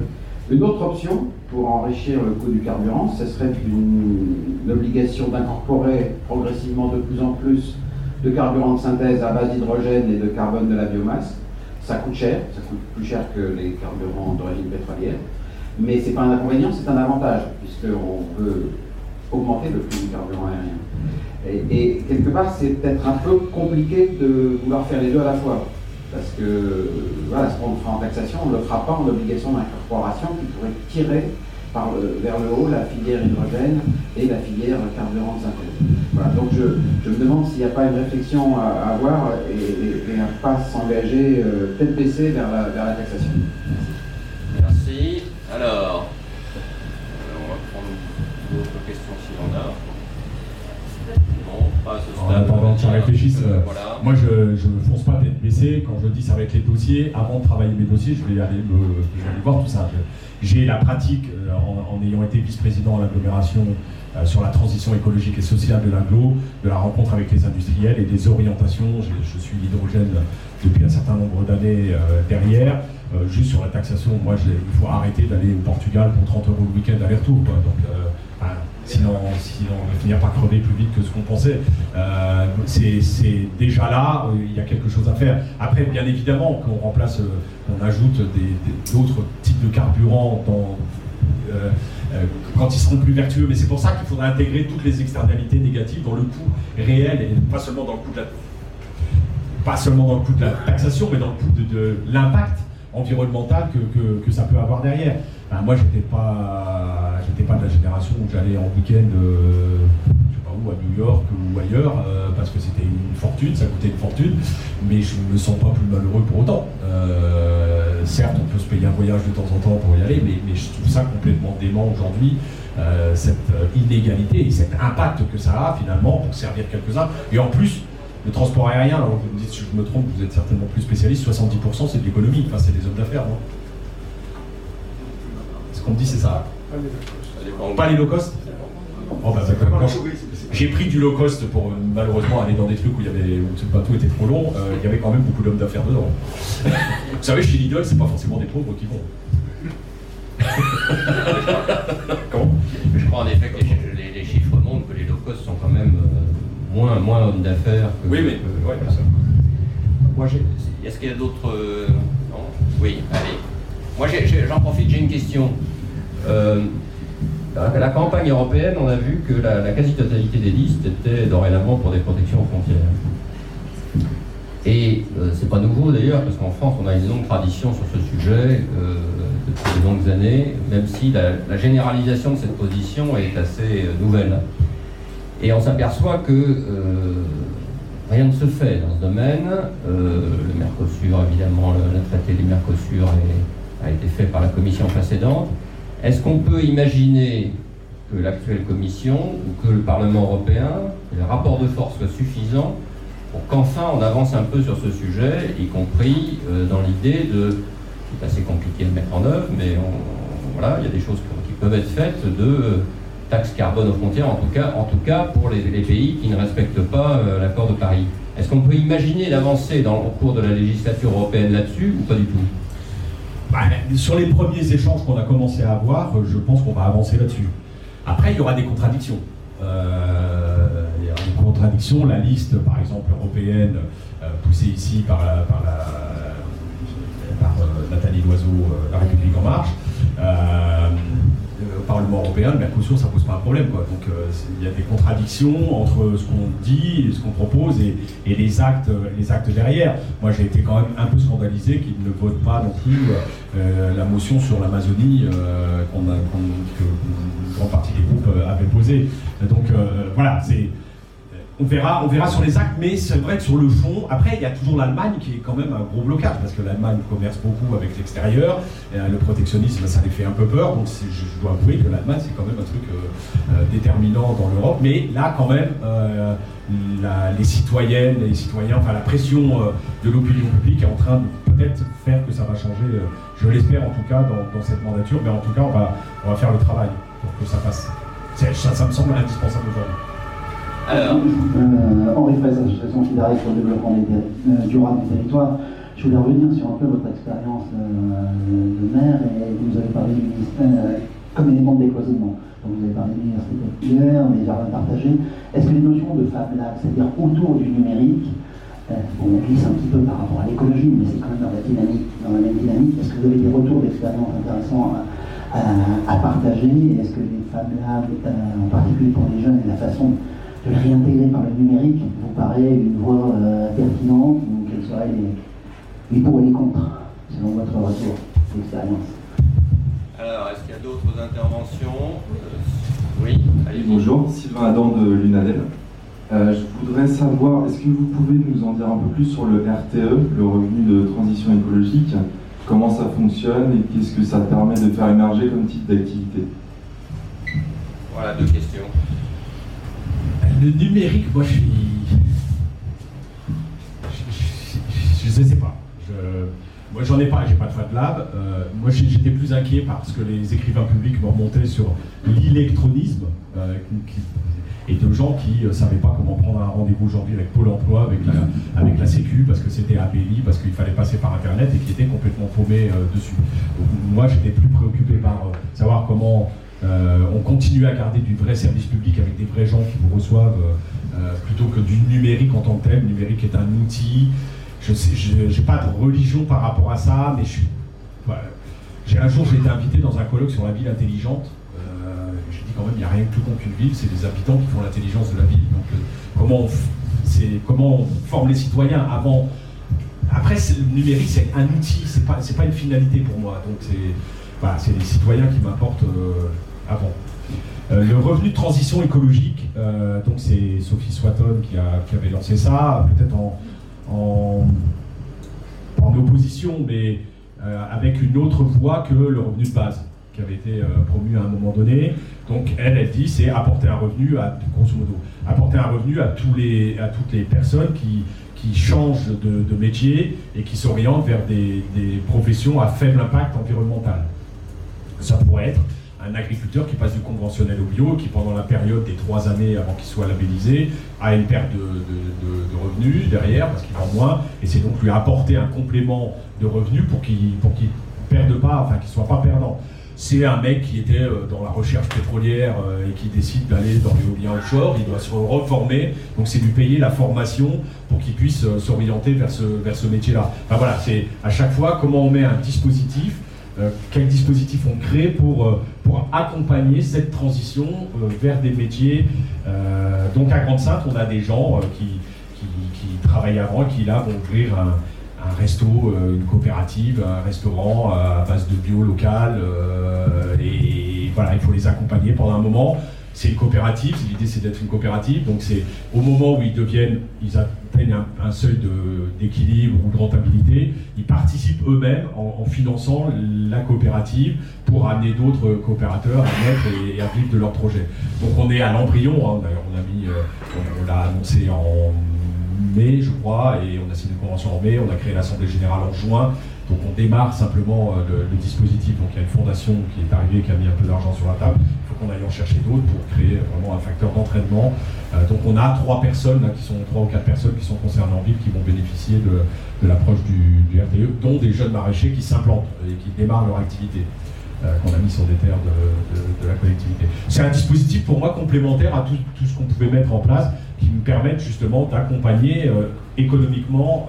une autre option pour enrichir le coût du carburant, ce serait une, obligation d'incorporer progressivement de plus en plus de carburant de synthèse à base d'hydrogène et de carbone de la biomasse. Ça coûte cher, ça coûte plus cher que les carburants d'origine pétrolière. Mais ce n'est pas un inconvénient, c'est un avantage, puisqu'on peut augmenter le prix du carburant aérien. Et, quelque part, c'est peut-être un peu compliqué de vouloir faire les deux à la fois. Parce que voilà, ce qu'on fera en taxation, on ne le fera pas en obligation d'incorporation qui pourrait tirer vers le haut la filière hydrogène et la filière carburant de synthèse. Voilà, donc je, me demande s'il n'y a pas une réflexion à, avoir et, et, un pas s'engager euh, tête baissée vers la taxation. Alors, on va prendre d'autres questions s'il y en a. Non, pas ce stade. En attendant qu'ils réfléchissent, euh, moi je ne fonce pas tête baissée. Quand je dis ça va être les dossiers, avant de travailler mes dossiers, je vais aller, me, je vais aller voir tout ça. J'ai la pratique, euh, en, ayant été vice-président à l'agglomération euh, sur la transition écologique et sociale de l'agglo, de la rencontre avec les industriels et des orientations. Je, suis l'hydrogène depuis un certain nombre d'années derrière. Euh, juste sur la taxation, moi, il faut arrêter d'aller au Portugal pour 30 euros le week-end aller-retour. Donc, sinon, on va finir par crever plus vite que ce qu'on pensait. Euh, c'est déjà là, il y a quelque chose à faire. Après, bien évidemment, qu'on remplace, on ajoute d'autres types de carburants dans, quand ils seront plus vertueux. Mais c'est pour ça qu'il faudra intégrer toutes les externalités négatives dans le coût réel et pas seulement dans le coût de la, pas seulement dans le coût de la taxation, mais dans le coût de l'impact environnemental que, que, ça peut avoir derrière. moi, j'étais pas, j'étais pas de la génération où j'allais en week-end, euh, je sais pas où, à New York ou ailleurs, euh, parce que c'était une fortune, ça coûtait une fortune, mais je me sens pas plus malheureux pour autant. Euh, certes, on peut se payer un voyage de temps en temps pour y aller, mais, mais je trouve ça complètement dément aujourd'hui. cette inégalité et cet impact que ça a finalement pour servir quelques-uns. Et en plus, le transport aérien, alors vous me dites si je me trompe, vous êtes certainement plus spécialiste, 70% c'est de l'économie, enfin c'est des hommes d'affaires, Ce qu'on me dit c'est ça? Pas les low cost oh, bah, J'ai pris du low cost pour malheureusement aller dans des trucs où, il y avait, où le bateau était trop long, euh, il y avait quand même beaucoup d'hommes d'affaires dedans. vous savez, chez Lidl, c'est pas forcément des pauvres qui vont. Comment? Je crois en effet que les, chiffres montrent que les low cost sont quand même. Euh, moins, moins homme d'affaires. Oui, mais. ouais, ça. Moi, est-ce qu'il y a d'autres. Euh, non? Oui, allez. Moi, j'en profite, j'ai une question. Euh, la campagne européenne, on a vu que la, quasi-totalité des listes étaient dorénavant pour des protections aux frontières. Et euh, c'est pas nouveau d'ailleurs, parce qu'en France, on a une longue tradition sur ce sujet depuis de longues années, même si la, généralisation de cette position est assez nouvelle. Et on s'aperçoit que euh, rien ne se fait dans ce domaine. Euh, le Mercosur, évidemment, le, traité des Mercosur a été fait par la commission précédente. Est-ce qu'on peut imaginer que l'actuelle commission ou que le Parlement européen, le rapport de force soit suffisant pour qu'enfin on avance un peu sur ce sujet, y compris euh, dans l'idée de, c'est assez compliqué de mettre en œuvre, mais voilà, il y a des choses qui peuvent être faites de taxe carbone aux frontières, en tout cas, pour les, pays qui ne respectent pas euh, l'accord de Paris. Est-ce qu'on peut imaginer d'avancer dans le cours de la législature européenne là-dessus ou pas du tout? Bah, Sur les premiers échanges qu'on a commencé à avoir, euh, je pense qu'on va avancer là-dessus. Après, il y aura des contradictions. il y a des contradictions. La liste, par exemple, européenne, poussée ici par, par, Nathalie Loiseau, La République en marche, Parlement européen, le Mercosur, ça pose pas un problème. Quoi. Donc euh, il y a des contradictions entre ce qu'on dit ce qu'on propose et, les, actes, les actes derrière. Moi, j'ai été quand même un peu scandalisé qu'ils ne votent pas non plus euh, la motion sur l'Amazonie euh, grande partie des groupes avaient posée. Donc voilà, c'est on verra, sur les actes, mais c'est vrai que sur le fond, après, il y a toujours l'Allemagne qui est quand même un gros blocage, parce que l'Allemagne commerce beaucoup avec l'extérieur, euh, le protectionnisme, ça les fait un peu peur, donc je dois avouer que l'Allemagne, c'est quand même un truc euh, euh, déterminant dans l'Europe, mais là, quand même, les citoyennes, les citoyens, enfin la pression de l'opinion publique est en train de peut-être faire que ça va changer, je l'espère en tout cas dans, cette mandature, mais en tout cas, on va, on faire le travail pour que ça passe. Ça, ça me semble indispensable aujourd'hui. Alors euh, Henri Fraisse, association qui sur le développement des, euh, durable du territoire. Je voulais revenir sur un peu votre expérience euh, de maire et vous avez parlé du ministère comme élément de décloisonnement. Donc vous avez parlé de l'université populaire, des jardins partagés. Est-ce que les notions de Fab Lab, c'est-à-dire autour du numérique, on glisse un petit peu par rapport à l'écologie, mais c'est quand même dans la dynamique, dans la même dynamique. Est-ce que vous avez des retours d'expérience intéressants à, partager? Est-ce que les Fab Labs, en particulier pour les jeunes, et la façon de le réintégrer par le numérique. Vous paraît une voie euh, pertinente ou quels seraient les, pour et les contre, selon votre retour d'expérience. Alors, est-ce qu'il y a d'autres interventions? Euh, Oui, allez Bonjour, Sylvain Adam de l'UNADEL. Euh, je voudrais savoir, est-ce que vous pouvez nous en dire un peu plus sur le RTE, le revenu de transition écologique? Comment ça fonctionne et qu'est-ce que ça permet de faire émerger comme type d'activité? Voilà, deux questions le numérique, moi je suis. Je ne sais pas. moi j'en ai pas, j'ai pas de Fab Lab. Euh, moi j'étais plus inquiet parce que les écrivains publics me remontaient sur l'électronisme euh, et de gens qui ne euh, savaient pas comment prendre un rendez-vous aujourd'hui avec Pôle emploi, avec la, avec la Sécu, parce que c'était API, parce qu'il fallait passer par Internet et qui étaient complètement paumés dessus. moi j'étais plus préoccupé par savoir comment on continue à garder du vrai service public avec des vrais gens qui vous reçoivent euh, plutôt que du numérique en tant que tel. Le numérique est un outil. Je n'ai pas de religion par rapport à ça, mais j'ai un jour j'ai été invité dans un colloque sur la ville intelligente. Euh, je dis quand même, il n'y a rien de plus con qu'une ville, c'est les habitants qui font l'intelligence de la ville. Comment, on, forme les citoyens avant? Après, le numérique, c'est un outil, c'est pas, pas une finalité pour moi. Les citoyens qui m'apportent avant. Euh, le revenu de transition écologique, euh, donc c'est Sophie Swatton qui, avait lancé ça, peut-être en, opposition, mais euh, avec une autre voie que le revenu de base qui avait été promu à un moment donné. Donc elle, elle dit, c'est apporter un revenu à, grosso modo, apporter un revenu à, tous les, à toutes les personnes qui, qui changent de, métier et qui s'orientent vers des professions à faible impact environnemental. Ça pourrait être un agriculteur qui passe du conventionnel au bio, qui pendant la période des trois années avant qu'il soit labellisé, a une perte de, revenus derrière parce qu'il vend moins, et c'est donc lui apporter un complément de revenus pour qu'il ne perde pas, enfin qu'il soit pas perdant. C'est un mec qui était euh, dans la recherche pétrolière euh, et qui décide d'aller dans l'éolien offshore, il doit se reformer, donc c'est lui payer la formation pour qu'il puisse euh, s'orienter vers ce, vers ce métier-là. Enfin voilà, c'est à chaque fois comment on met un dispositif euh, quels dispositifs on crée pour, euh, pour accompagner cette transition euh, vers des métiers. donc à Grande-Sainte, on a des gens qui, qui, travaillent avant qui là vont ouvrir un, un resto, une coopérative, un restaurant à base de bio local. et, voilà, il faut les accompagner pendant un moment c'est une coopérative, l'idée c'est d'être une coopérative, donc c'est au moment où ils deviennent, ils atteignent un, seuil d'équilibre ou de rentabilité, ils participent eux-mêmes en, finançant la coopérative pour amener d'autres coopérateurs à mettre et, à vivre de leur projet. Donc on est à l'embryon, hein, on a mis, euh, on, l'a annoncé en mai je crois, et on a signé une convention en mai, on a créé l'Assemblée Générale en juin, donc on démarre simplement euh, le, dispositif. Donc il y a une fondation qui est arrivée, qui a mis un peu d'argent sur la table. Qu'on aille en chercher d'autres pour créer vraiment un facteur d'entraînement. Euh, donc on a trois personnes, qui sont trois ou quatre personnes qui sont concernées en ville, qui vont bénéficier de, l'approche du, RTE, dont des jeunes maraîchers qui s'implantent et qui démarrent leur activité. qu'on a mis sur des terres de, la collectivité. C'est un dispositif pour moi complémentaire à tout, ce qu'on pouvait mettre en place qui nous permettent justement d'accompagner économiquement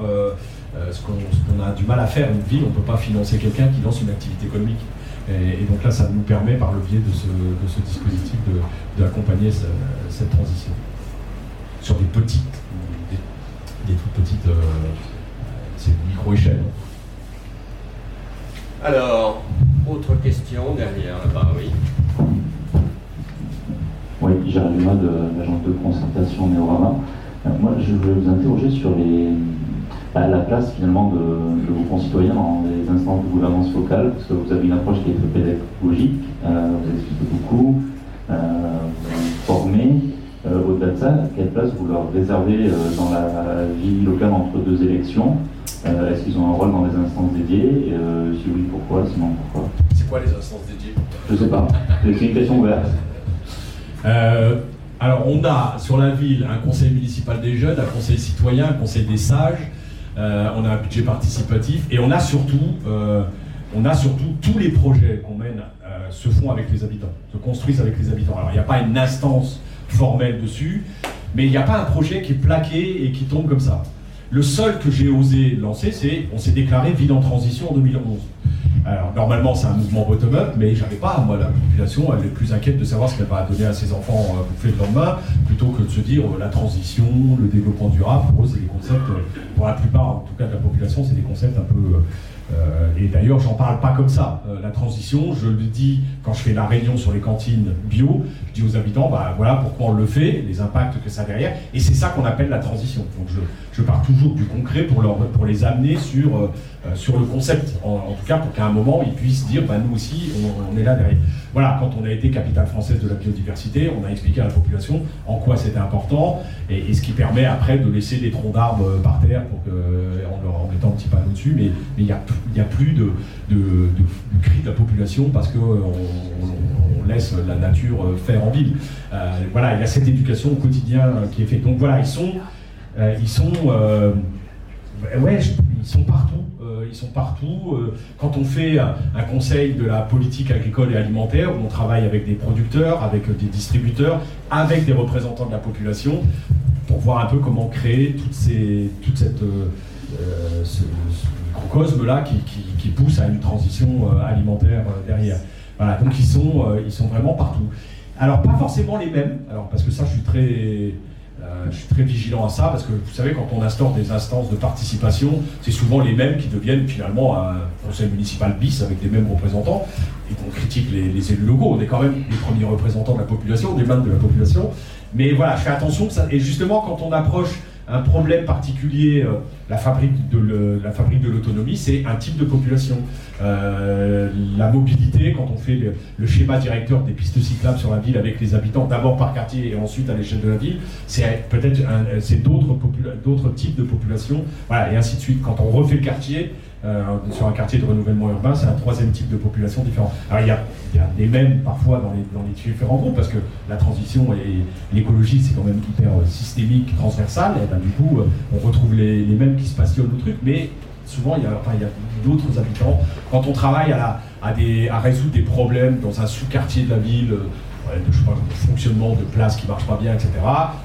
ce qu'on a du mal à faire. Une ville, on ne peut pas financer quelqu'un qui lance une activité économique. Et, donc là, ça nous permet, par le biais de ce, de ce dispositif, d'accompagner cette transition sur des petites, des, toutes petites, euh, c'est micro-échelle. Alors, autre question derrière là-bas, oui. Oui, Jérémy de l'agence de concertation Néorama. Euh, moi, je voulais vous interroger sur les, bah, la place finalement de, vos concitoyens dans les instances de gouvernance locale, parce que vous avez une approche qui est très pédagogique, euh, vous expliquez beaucoup, euh, vous formez. Euh, Au-delà de ça, quelle place vous leur réservez euh, dans la vie locale entre deux élections Est-ce qu'ils ont un rôle dans les instances dédiées Si oui, pourquoi Sinon, pourquoi? C'est quoi les instances dédiées? Je ne sais pas. C'est une question ouverte. alors, on a sur la ville un conseil municipal des jeunes, un conseil citoyen, un conseil des sages, euh, on a un budget participatif et on a surtout, euh, tous les projets qu'on mène euh, se font avec les habitants, se construisent avec les habitants. Alors il n'y a pas une instance formelle dessus, mais il n'y a pas un projet qui est plaqué et qui tombe comme ça. Le seul que j'ai osé lancer, c'est on s'est déclaré ville en transition en 2011. Alors, normalement, c'est un mouvement bottom-up, mais j'avais pas, moi, la population, elle est plus inquiète de savoir ce qu'elle va donner à ses enfants euh, le lendemain, plutôt que de se dire euh, la transition, le développement durable. Pour eux, c'est des concepts, euh, pour la plupart, en tout cas de la population, c'est des concepts un peu euh, et d'ailleurs, j'en parle pas comme ça. La transition, je le dis quand je fais la réunion sur les cantines bio, je dis aux habitants, bah voilà pourquoi on le fait, les impacts que ça a derrière, et c'est ça qu'on appelle la transition. Donc je, je, pars toujours du concret pour, leur, pour les amener sur, sur le concept, en, tout cas pour qu'à un moment ils puissent dire, bah nous aussi, on, est là derrière. Voilà, quand on a été capitale française de la biodiversité, on a expliqué à la population en quoi c'était important, et, ce qui permet après de laisser des troncs d'arbres par terre pour que, en, leur, mettant un petit panneau dessus, mais il y a n'y a plus de, de, cri de la population parce qu'on on, laisse la nature faire en ville. Euh, voilà, il y a cette éducation au quotidien qui est faite. Donc voilà, ils sont, euh, ils sont, euh, ouais, ils sont partout. ils sont partout. quand on fait un, conseil de la politique agricole et alimentaire, où on travaille avec des producteurs, avec des distributeurs, avec des représentants de la population, pour voir un peu comment créer toute, cette, ce, microcosme-là qui, qui, pousse à une transition euh, alimentaire euh, derrière. Voilà, donc ils sont, euh, ils sont vraiment partout. Alors, pas forcément les mêmes, alors, parce que ça, je suis très. Je suis très vigilant à ça parce que vous savez, quand on instaure des instances de participation, c'est souvent les mêmes qui deviennent finalement un conseil municipal bis avec des mêmes représentants et qu'on critique les, les, élus locaux. On est quand même les premiers représentants de la population, des mains de la population. Mais voilà, je fais attention que ça. Et justement, quand on approche un problème particulier, euh, la fabrique de l'autonomie, c'est un type de population. Euh, la mobilité, quand on fait le, schéma directeur des pistes cyclables sur la ville avec les habitants, d'abord par quartier et ensuite à l'échelle de la ville, c'est peut-être d'autres types de populations, voilà, et ainsi de suite. Quand on refait le quartier, euh, sur un quartier de renouvellement urbain, c'est un troisième type de population différent. Alors il y a, des mêmes parfois dans les, différents groupes, parce que la transition et l'écologie, c'est quand même hyper euh, systémique, transversal, et ben, du coup, euh, on retrouve les, mêmes qui se passionnent au truc, mais souvent, il y a, a d'autres habitants. Quand on travaille à, résoudre des problèmes dans un sous-quartier de la ville, de, de, fonctionnement de place qui marche pas bien, etc.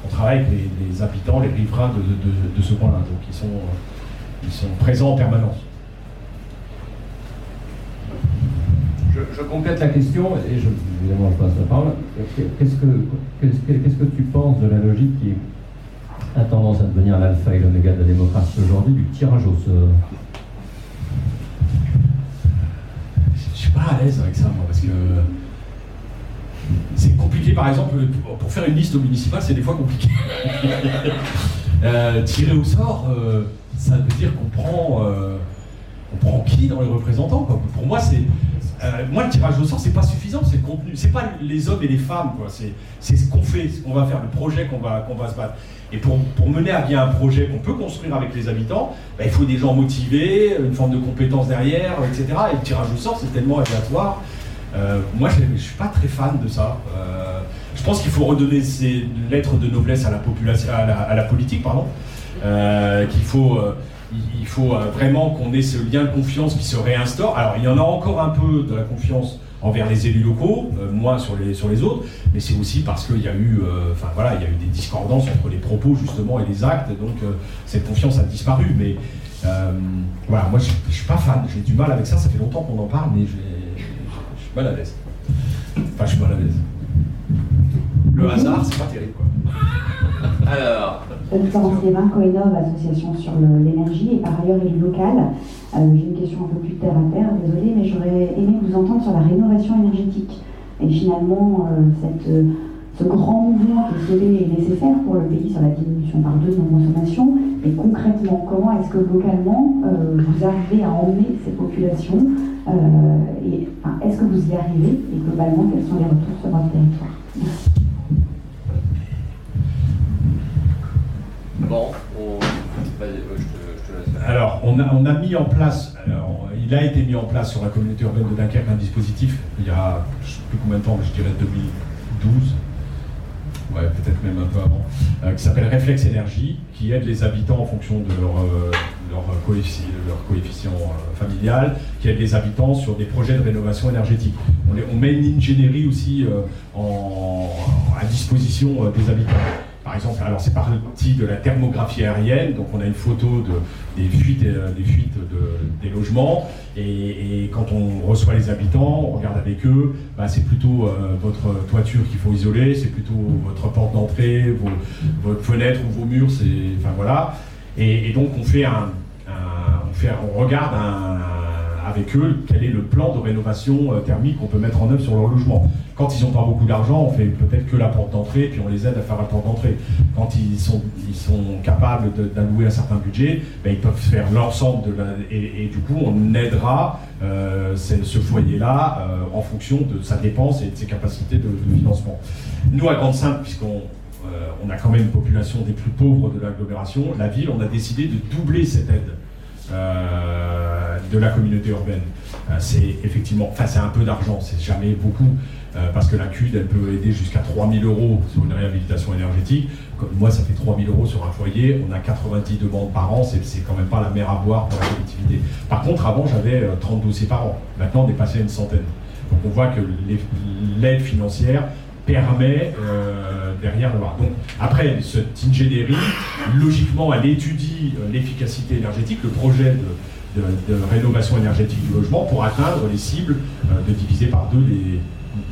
On travaille avec les, habitants, les riverains de, ce point-là. Donc ils sont présents en permanence. Je, complète la question, et je, évidemment je passe la parole. Qu'est-ce que, qu'est-ce, que tu penses de la logique qui a tendance à devenir l'alpha et l'oméga de la démocratie aujourd'hui, du tirage au sort? Je suis pas à l'aise avec ça, moi, parce que c'est compliqué, par exemple, pour faire une liste au municipal, c'est des fois compliqué. euh, tirer au sort, euh, ça veut dire qu'on prend, euh, on prend qui dans les représentants Pour moi, c'est euh, moi, le tirage au sort, c'est pas suffisant, c'est le contenu. C'est pas les hommes et les femmes. C'est ce qu'on fait, ce qu'on va faire, le projet qu'on va, va se battre. Et pour, pour, mener à bien un projet qu'on peut construire avec les habitants, bah, il faut des gens motivés, une forme de compétence derrière, etc. Et le tirage au sort, c'est tellement aléatoire. Euh, moi, je ne suis pas très fan de ça. Euh, je pense qu'il faut redonner ces lettres de noblesse à la, population, à la, à la politique, pardon. qu'il faut il faut euh, vraiment qu'on ait ce lien de confiance qui se réinstaure. Alors, il y en a encore un peu de la confiance envers les élus locaux, moins sur les, autres, mais c'est aussi parce qu'il y a eu, enfin voilà, il y a eu des discordances entre les propos justement et les actes, donc cette confiance a disparu. Mais voilà, moi je, ne suis pas fan, j'ai du mal avec ça, ça fait longtemps qu'on en parle, mais je suis mal à l'aise. Enfin, je suis mal à l'aise. Le hasard, c'est pas terrible. Alors. Florence Lévin, Coenov, association sur l'énergie et par ailleurs élu local. Euh, j'ai une question un peu plus terre à terre, désolée, mais j'aurais aimé vous entendre sur la rénovation énergétique. Et finalement, euh, cette, euh, ce grand mouvement qui est nécessaire pour le pays sur la diminution par deux de nos consommations. Et concrètement, comment est-ce que localement, vous arrivez à emmener ces populations et, Est-ce que vous y arrivez Et globalement, quels sont les retours sur votre territoire? Merci. Alors, on a, mis en place, il a été mis en place sur la communauté urbaine de Dunkerque un dispositif il y a, je sais plus combien de temps, je dirais 2012, ouais, peut-être même un peu avant, euh, qui s'appelle Réflexe Énergie, qui aide les habitants en fonction de leur, euh, coefficient, euh, familial, qui aide les habitants sur des projets de rénovation énergétique. On, met une ingénierie aussi à disposition des habitants. Par exemple, alors c'est parti de la thermographie aérienne, donc on a une photo de, des fuites, euh, des fuites des logements, et, quand on reçoit les habitants, on regarde avec eux, bah, c'est plutôt euh, votre toiture qu'il faut isoler, c'est plutôt votre porte d'entrée, votre fenêtre ou vos murs, c'est, enfin voilà, et, donc on fait un, on regarde un avec eux quel est le plan de rénovation euh, thermique qu'on peut mettre en œuvre sur leur logement. Quand ils n'ont pas beaucoup d'argent, on fait peut-être que la porte d'entrée, puis on les aide à faire la porte d'entrée. Quand ils sont, ils sont capables d'allouer un certain budget, ben, ils peuvent faire l'ensemble de la... Et, du coup, on aidera euh, ce foyer-là euh, en fonction de sa dépense et de ses capacités de, financement. Nous, à Grande-Sainte, puisqu'on on a quand même une population des plus pauvres de l'agglomération, la ville, on a décidé de doubler cette aide. Euh, de la communauté urbaine. Euh, c'est effectivement, enfin c'est un peu d'argent, c'est jamais beaucoup, euh, parce que la CUD, elle peut aider jusqu'à 3000 euros sur une réhabilitation énergétique. moi, ça fait 3000 euros sur un foyer, on a 90 demandes par an, c'est quand même pas la mer à boire pour la collectivité. Par contre, avant, j'avais 30 dossiers par an. Maintenant, on est passé à une centaine. Donc on voit que l'aide financière permet euh, derrière de voir. Donc, après, cette ingénierie, logiquement, elle étudie euh, l'efficacité énergétique, le projet de, rénovation énergétique du logement pour atteindre les cibles euh, de diviser par deux les.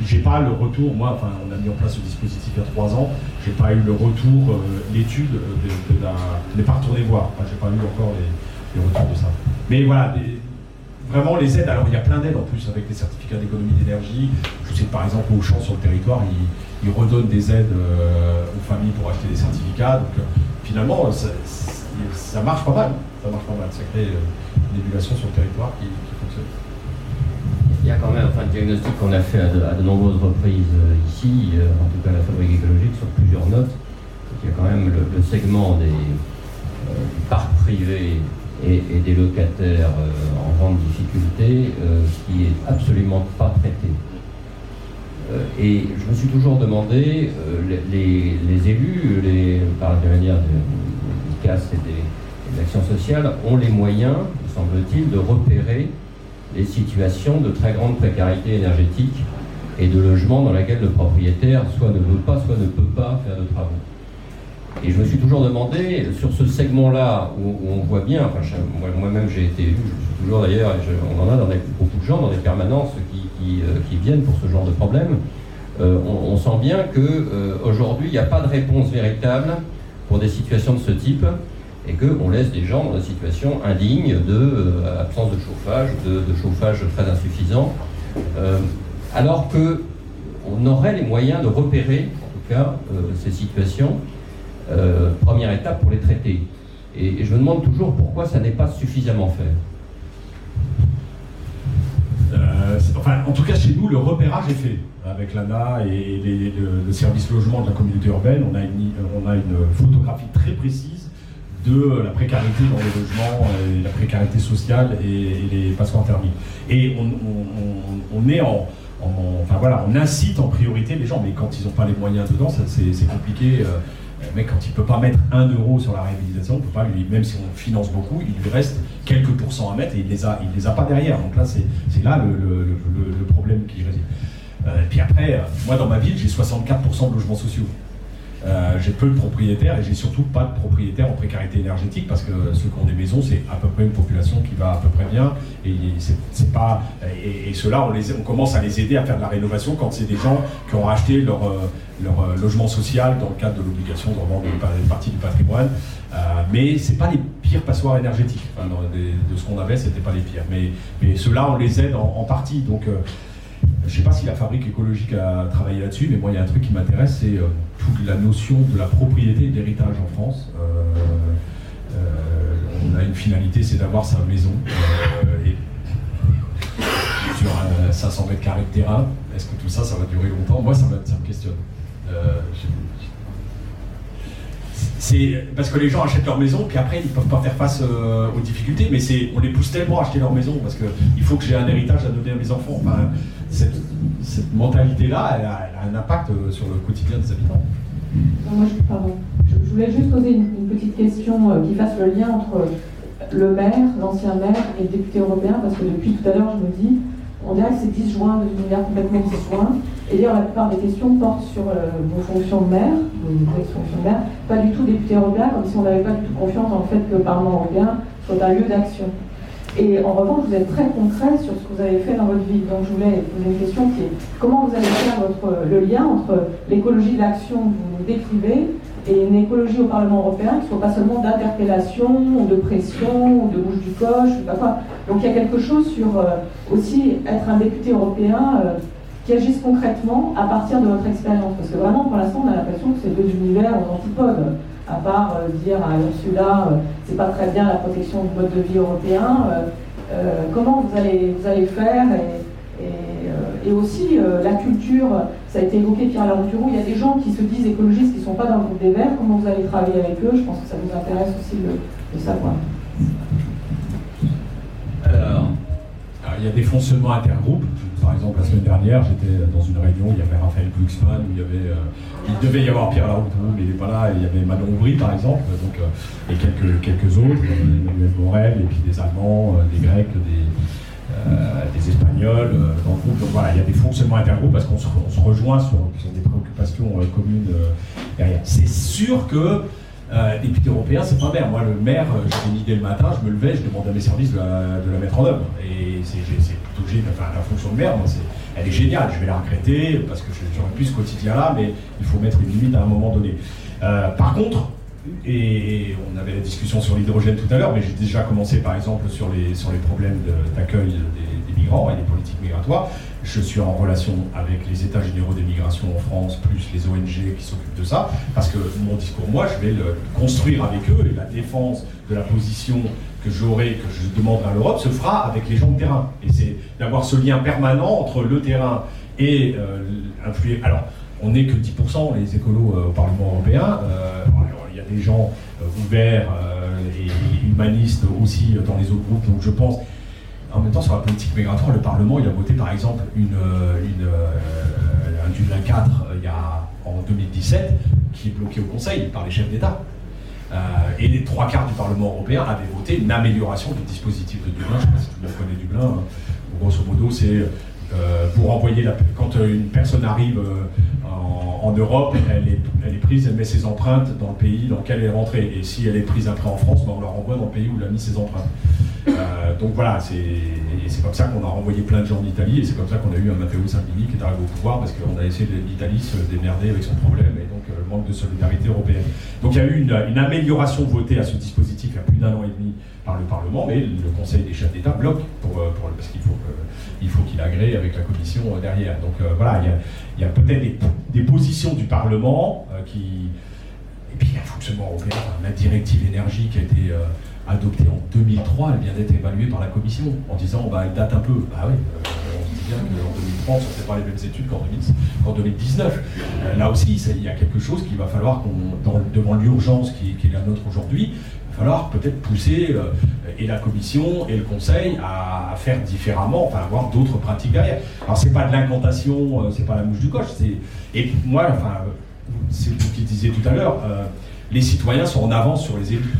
J'ai pas le retour, moi, enfin, on a mis en place ce dispositif il y a trois ans, j'ai pas eu le retour, l'étude de, la. Je n'ai pas retourné voir, j'ai pas eu encore les, retours de ça. Mais voilà, vraiment les aides, alors il y a plein d'aides en plus avec les certificats d'économie d'énergie. Je sais que par exemple au champ sur le territoire, ils, redonnent des aides euh, aux familles pour acheter des certificats. Donc euh, finalement, ça, marche pas mal. Ça marche pas mal. Ça crée euh, une émulation sur le territoire qui, fonctionne. Il y a quand même enfin, un diagnostic qu'on a fait à de, nombreuses reprises ici, en tout cas la fabrique écologique, sur plusieurs notes. Il y a quand même le, segment des parcs privés et, des locataires euh, en grande difficulté euh, qui est absolument pas traité. Euh, et je me suis toujours demandé, les, élus, les, par la manière de, CAS et des, des actions sociales, ont les moyens, semble-t-il, de repérer les situations de très grande précarité énergétique et de logement dans laquelle le propriétaire soit ne veut pas, soit ne peut pas faire de travaux. Et je me suis toujours demandé, sur ce segment-là, où, on voit bien, enfin, moi-même j'ai été élu, je suis toujours d'ailleurs, on en a dans beaucoup de gens dans des permanences qui, euh, viennent pour ce genre de problème, euh, on, sent bien qu'aujourd'hui, euh, il n'y a pas de réponse véritable pour des situations de ce type et qu'on laisse des gens dans des situations indignes de de chauffage, de, chauffage très insuffisant, alors qu'on aurait les moyens de repérer, en tout cas, ces situations euh, première étape pour les traiter. Et, je me demande toujours pourquoi ça n'est pas suffisamment fait. Euh, enfin, en tout cas, chez nous, le repérage est fait avec l'ANA et le, service logement de la communauté urbaine. On a, une, on a une photographie très précise de la précarité dans les logements, la précarité sociale et, les passeports thermiques. Et on, est en, enfin voilà, on incite en priorité les gens, mais quand ils n'ont pas les moyens dedans, c'est compliqué. Euh, mais quand il ne peut pas mettre un euro sur la réhabilitation, on peut pas lui, même si on finance beaucoup, il lui reste quelques pourcents à mettre et il ne les, a, il les a pas derrière. Donc là, c'est là le, problème qui réside. et puis après, moi dans ma ville, j'ai 64% de logements sociaux. Euh, j'ai peu de propriétaires et j'ai surtout pas de propriétaires en précarité énergétique parce que ceux qui ont des maisons, c'est à peu près une population qui va à peu près bien. Et c'est et, ceux-là, on, on commence à les aider à faire de la rénovation quand c'est des gens qui ont racheté leur, euh, leur euh, logement social dans le cadre de l'obligation de revendre une partie du patrimoine. Euh, mais c'est pas les pires passoires énergétiques. de ce qu'on avait, c'était pas les pires. Mais, mais ceux-là, on les aide en, partie. Donc je ne sais pas si la fabrique écologique a travaillé là-dessus, mais moi, il y a un truc qui m'intéresse, c'est euh, toute la notion de la propriété et de l'héritage en France. Euh, euh, on a une finalité, c'est d'avoir sa maison. sur 500 mètres carrés de terrain, est-ce que tout ça, ça va durer longtemps? Moi, ça me, questionne c'est parce que les gens achètent leur maison, puis après ils ne peuvent pas faire face aux difficultés, mais c'est on les pousse tellement à acheter leur maison parce qu'il faut que j'ai un héritage à donner à mes enfants. Cette, mentalité-là, elle, a un impact euh, sur le quotidien des habitants. moi, je, pardon. Je, voulais juste poser une, petite question euh, qui fasse le lien entre le maire, l'ancien maire et le député européen, parce que depuis tout à l'heure, je me dis, on dirait que c'est disjoint, de univers complètement disjoint. Et d'ailleurs, la plupart des questions portent sur euh, vos fonctions de maire, vos ex-fonctions de maire, pas du tout député européen, comme si on n'avait pas du tout confiance dans le fait que le Parlement européen soit un lieu d'action. Et en revanche, vous êtes très concret sur ce que vous avez fait dans votre vie. Donc je voulais poser une question qui est comment vous allez faire le lien entre l'écologie de l'action que vous décrivez et une écologie au Parlement européen qui ne soit pas seulement d'interpellation de pression de bouche du coche, je sais pas quoi. Donc il y a quelque chose sur euh, aussi être un député européen euh, qui agisse concrètement à partir de votre expérience. Parce que vraiment, pour l'instant, on a l'impression que c'est deux univers aux antipodes. À part euh, dire à Ursula, c'est pas très bien la protection du mode de vie européen. comment vous allez, vous allez faire et, aussi la culture ça a été évoqué, Pierre Larouturou, il y a des gens qui se disent écologistes qui ne sont pas dans le groupe des Verts. Comment vous allez travailler avec eux Je pense que ça vous intéresse aussi de, savoir. Alors, il y a des fonctionnements intergroupes. Par exemple, la semaine dernière, j'étais dans une réunion, il y avait Raphaël Glucksmann, il, y avait, euh, il devait y avoir Pierre Larouturou, mais il n'est pas là, il y avait Manon Aubry, par exemple, donc, euh, et quelques, quelques autres, Emmanuel Morel, et puis des Allemands, euh, des Grecs, des, euh, Espagnols euh, dans le groupe. Donc voilà, il y a des fonctionnements intergroupes parce qu'on se, rejoint sur, des préoccupations euh, communes derrière. C'est sûr que député européen, c'est pas maire. Moi, le maire, j'ai une idée le matin, je me levais, je demandais à mes services de la, mettre en œuvre. Et c'est plutôt génial. Enfin, la fonction de maire, elle est géniale. Je vais la regretter parce que j'aurais plus ce quotidien-là, mais il faut mettre une limite à un moment donné. par contre, et on avait la discussion sur l'hydrogène tout à l'heure, mais j'ai déjà commencé par exemple sur les, sur les problèmes d'accueil des, migrants et des politiques migratoires. Je suis en relation avec les États généraux des migrations en France, plus les ONG qui s'occupent de ça, parce que mon discours, moi, je vais le construire avec eux et la défense de la position que j'aurai, que je demanderai à l'Europe, se fera avec les gens de terrain. Et c'est d'avoir ce lien permanent entre le terrain et euh, Alors, on n'est que 10% les écolos euh, au Parlement européen. Euh, des gens euh, ouverts et humanistes aussi dans les autres groupes. Donc je pense, en même temps, sur la politique migratoire, le Parlement, il a voté par exemple une, euh, un Dublin 4 il y a, en 2017 qui est bloqué au Conseil par les chefs d'État. et les trois quarts du Parlement européen avaient voté une amélioration du dispositif de Dublin. Je ne sais pas si tout le monde connaît Dublin. Hein. Grosso modo, c'est pour envoyer la, quand une personne arrive en, Europe, elle est, prise, elle met ses empreintes dans le pays dans lequel elle est rentrée. Et si elle est prise après en France, ben, on la renvoie dans le pays où elle a mis ses empreintes. Euh, donc voilà, c'est comme ça qu'on a renvoyé plein de gens d'Italie et c'est comme ça qu'on a eu un Matteo Salvini qui est arrivé au pouvoir parce qu'on a essayé l'Italie se démerder avec son problème et donc euh, le manque de solidarité européenne. Donc il y a eu une, amélioration votée à ce dispositif il y a plus d'un an et demi par le Parlement, mais le Conseil des chefs d'État bloque euh, parce qu'il faut il faut qu'il agrée avec la Commission derrière. Donc voilà, il y a, peut-être des, positions du Parlement euh, qui. Et puis il y a le fonctionnement européen, la directive énergie qui a été euh, adoptée en 2003, elle vient d'être évaluée par la Commission en disant bah, elle date un peu. Bah oui, euh, on dit bien qu'en 2030, on ne pas les mêmes études qu'en 2019. là aussi, il y a quelque chose qu'il va falloir qu'on, devant l'urgence qui, est la nôtre aujourd'hui, falloir peut-être pousser euh, et la Commission et le Conseil à, faire différemment, enfin avoir d'autres pratiques derrière. Alors c'est pas de l'incantation, euh, c'est pas la mouche du coche, c'est et moi, enfin, c'est vous qui disiez tout à l'heure, les citoyens sont en avance sur les élus.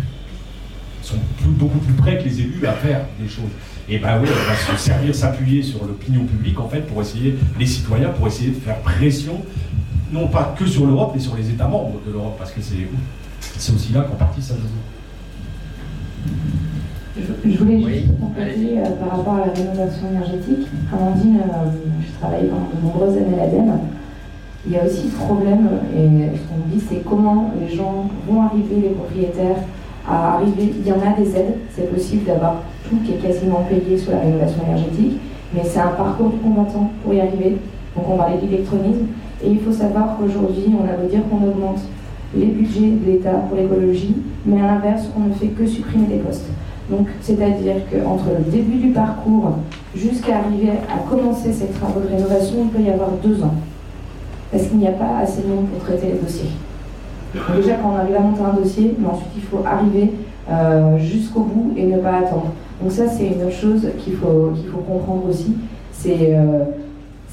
Ils sont beaucoup plus près que les élus à faire des choses. Et ben oui, on va se servir, s'appuyer sur l'opinion publique en fait pour essayer, les citoyens, pour essayer de faire pression, non pas que sur l'Europe, mais sur les États membres de l'Europe, parce que c'est aussi là qu'en partie ça joue. Je, voulais juste compléter euh, par rapport à la rénovation énergétique. Amandine, euh, je travaille pendant de nombreuses années à l'ADEME. Il y a aussi ce problème, et ce qu'on dit, c'est comment les gens vont arriver, les propriétaires, à arriver. Il y en a des aides, c'est possible d'avoir tout qui est quasiment payé sur la rénovation énergétique, mais c'est un parcours du combattant pour y arriver. Donc on parlait d'électronisme, et il faut savoir qu'aujourd'hui, on a beau dire qu'on augmente les budgets de l'État pour l'écologie, mais à l'inverse, on ne fait que supprimer des postes. Donc, c'est-à-dire qu'entre le début du parcours jusqu'à arriver à commencer ces travaux de rénovation, il peut y avoir deux ans. Parce qu'il n'y a pas assez de monde pour traiter les dossiers. déjà, quand on arrive à monter un dossier, mais ensuite il faut arriver euh, jusqu'au bout et ne pas attendre. Donc ça, c'est une autre chose qu'il faut, qu'il faut comprendre aussi. C'est euh,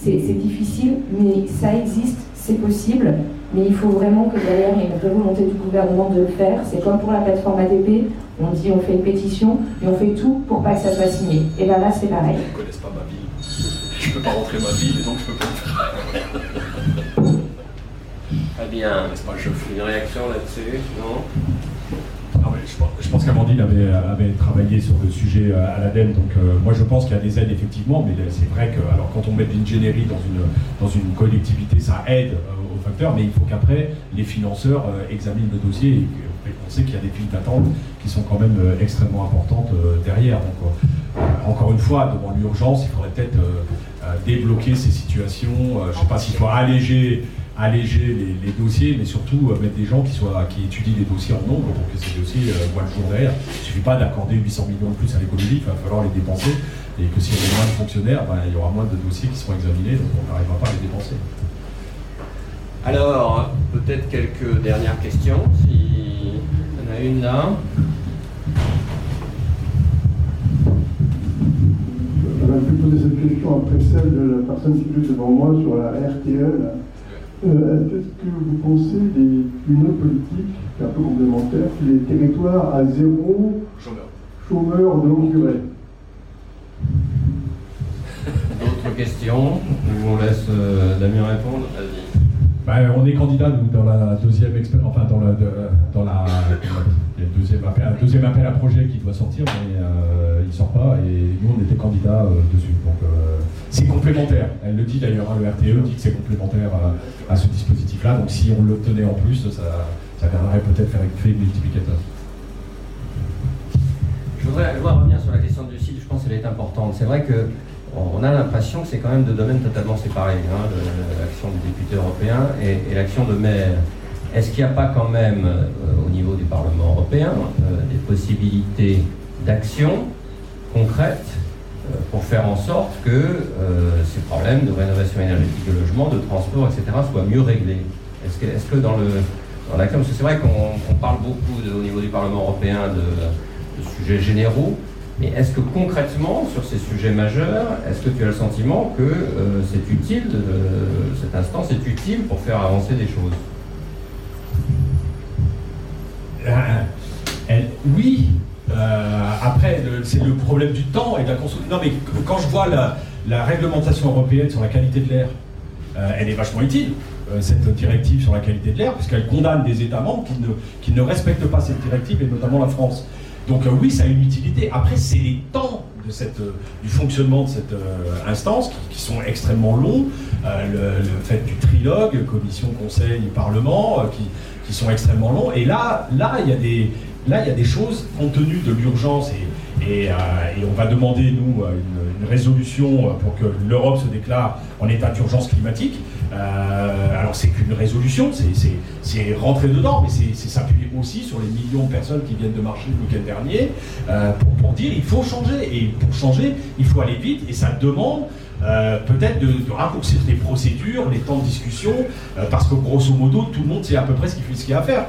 difficile, mais ça existe, c'est possible. Mais il faut vraiment que derrière, il y ait une vraie volonté du gouvernement de le faire. C'est comme pour la plateforme ADP, on dit on fait une pétition, mais on fait tout pour pas que ça soit signé. Et bien là, c'est pareil. Ils ne connaissent pas ma vie. Je ne peux pas rentrer ma vie, et donc je ne peux pas le faire. Très bien. Je fais une réaction là-dessus, non? Je pense qu'Amandine avait, avait, travaillé sur le sujet à l'ADEME, donc euh, moi je pense qu'il y a des aides effectivement, mais c'est vrai que alors quand on met de l'ingénierie dans une, dans une collectivité, ça aide euh, mais il faut qu'après les financeurs euh, examinent le dossier et, on sait qu'il y a des files d'attente qui sont quand même extrêmement importantes derrière. Donc encore une fois, devant l'urgence, il faudrait peut-être débloquer ces situations, je ne sais pas s'il faut alléger alléger les, dossiers, mais surtout euh, mettre des gens qui, soient, qui étudient les dossiers en nombre pour que ces dossiers euh, voient le jour derrière. Il ne suffit pas d'accorder 800 millions de plus à l'économie, il va falloir les dépenser, et que s'il y a moins de fonctionnaires, ben, il y aura moins de dossiers qui seront examinés, donc on n'arrivera pas à les dépenser. Alors, peut-être quelques dernières questions, s'il y en a une là. J'aurais pu poser cette question après celle de la personne qui est devant moi sur la RTE. Euh, Est-ce que vous pensez d'une autre politique, qui est un peu complémentaire, les territoires à zéro chômeur de longue durée D'autres questions? On laisse euh, Damien répondre. Vas-y. Ben, on est candidat dans la deuxième enfin dans la, deuxième appel, à projet qui doit sortir, mais euh, il sort pas et nous on était candidat euh, dessus. Donc euh, c'est complémentaire. Elle le dit d'ailleurs, hein, le RTE dit que c'est complémentaire à, ce dispositif-là. Donc si on l'obtenait en plus, ça, ça viendrait peut-être faire effet multiplicateur. Je voudrais, je voudrais revenir sur la question du site. Je pense qu'elle est importante. C'est vrai que on a l'impression que c'est quand même deux domaines totalement séparés, hein, l'action du député européen et, l'action de maire. Est-ce qu'il n'y a pas quand même, euh, au niveau du Parlement européen, euh, des possibilités d'action concrètes euh, pour faire en sorte que ces problèmes de rénovation énergétique de logement, de transport, etc., soient mieux réglés? Est-ce que, dans le dans l'action, parce que c'est vrai qu'on parle beaucoup au niveau du Parlement européen de sujets généraux, mais est-ce que concrètement, sur ces sujets majeurs, est-ce que tu as le sentiment que euh, c'est utile, cette instance est utile pour faire avancer des choses? Euh, Oui. Euh, après, c'est le problème du temps et de la construction. Non, mais quand je vois la, réglementation européenne sur la qualité de l'air, elle est vachement utile cette directive sur la qualité de l'air, puisqu'elle condamne des États membres qui ne respectent pas cette directive, et notamment la France. Donc euh, oui, ça a une utilité. Après, c'est les temps euh, du fonctionnement de cette euh, instance qui, sont extrêmement longs. Le, fait du trilogue, commission, conseil, parlement, qui, sont extrêmement longs. Et là, il y a des, choses compte tenu de l'urgence et, on va demander, nous, une résolution pour que l'Europe se déclare en état d'urgence climatique. Euh, alors c'est qu'une résolution, c'est rentrer dedans, mais c'est s'appuyer aussi sur les millions de personnes qui viennent de marcher le week-end dernier euh, pour, dire il faut changer. Et pour changer, il faut aller vite et ça demande euh, peut-être de, raccourcir les procédures, les temps de discussion, parce que grosso modo, tout le monde sait à peu près ce qu'il y a à faire.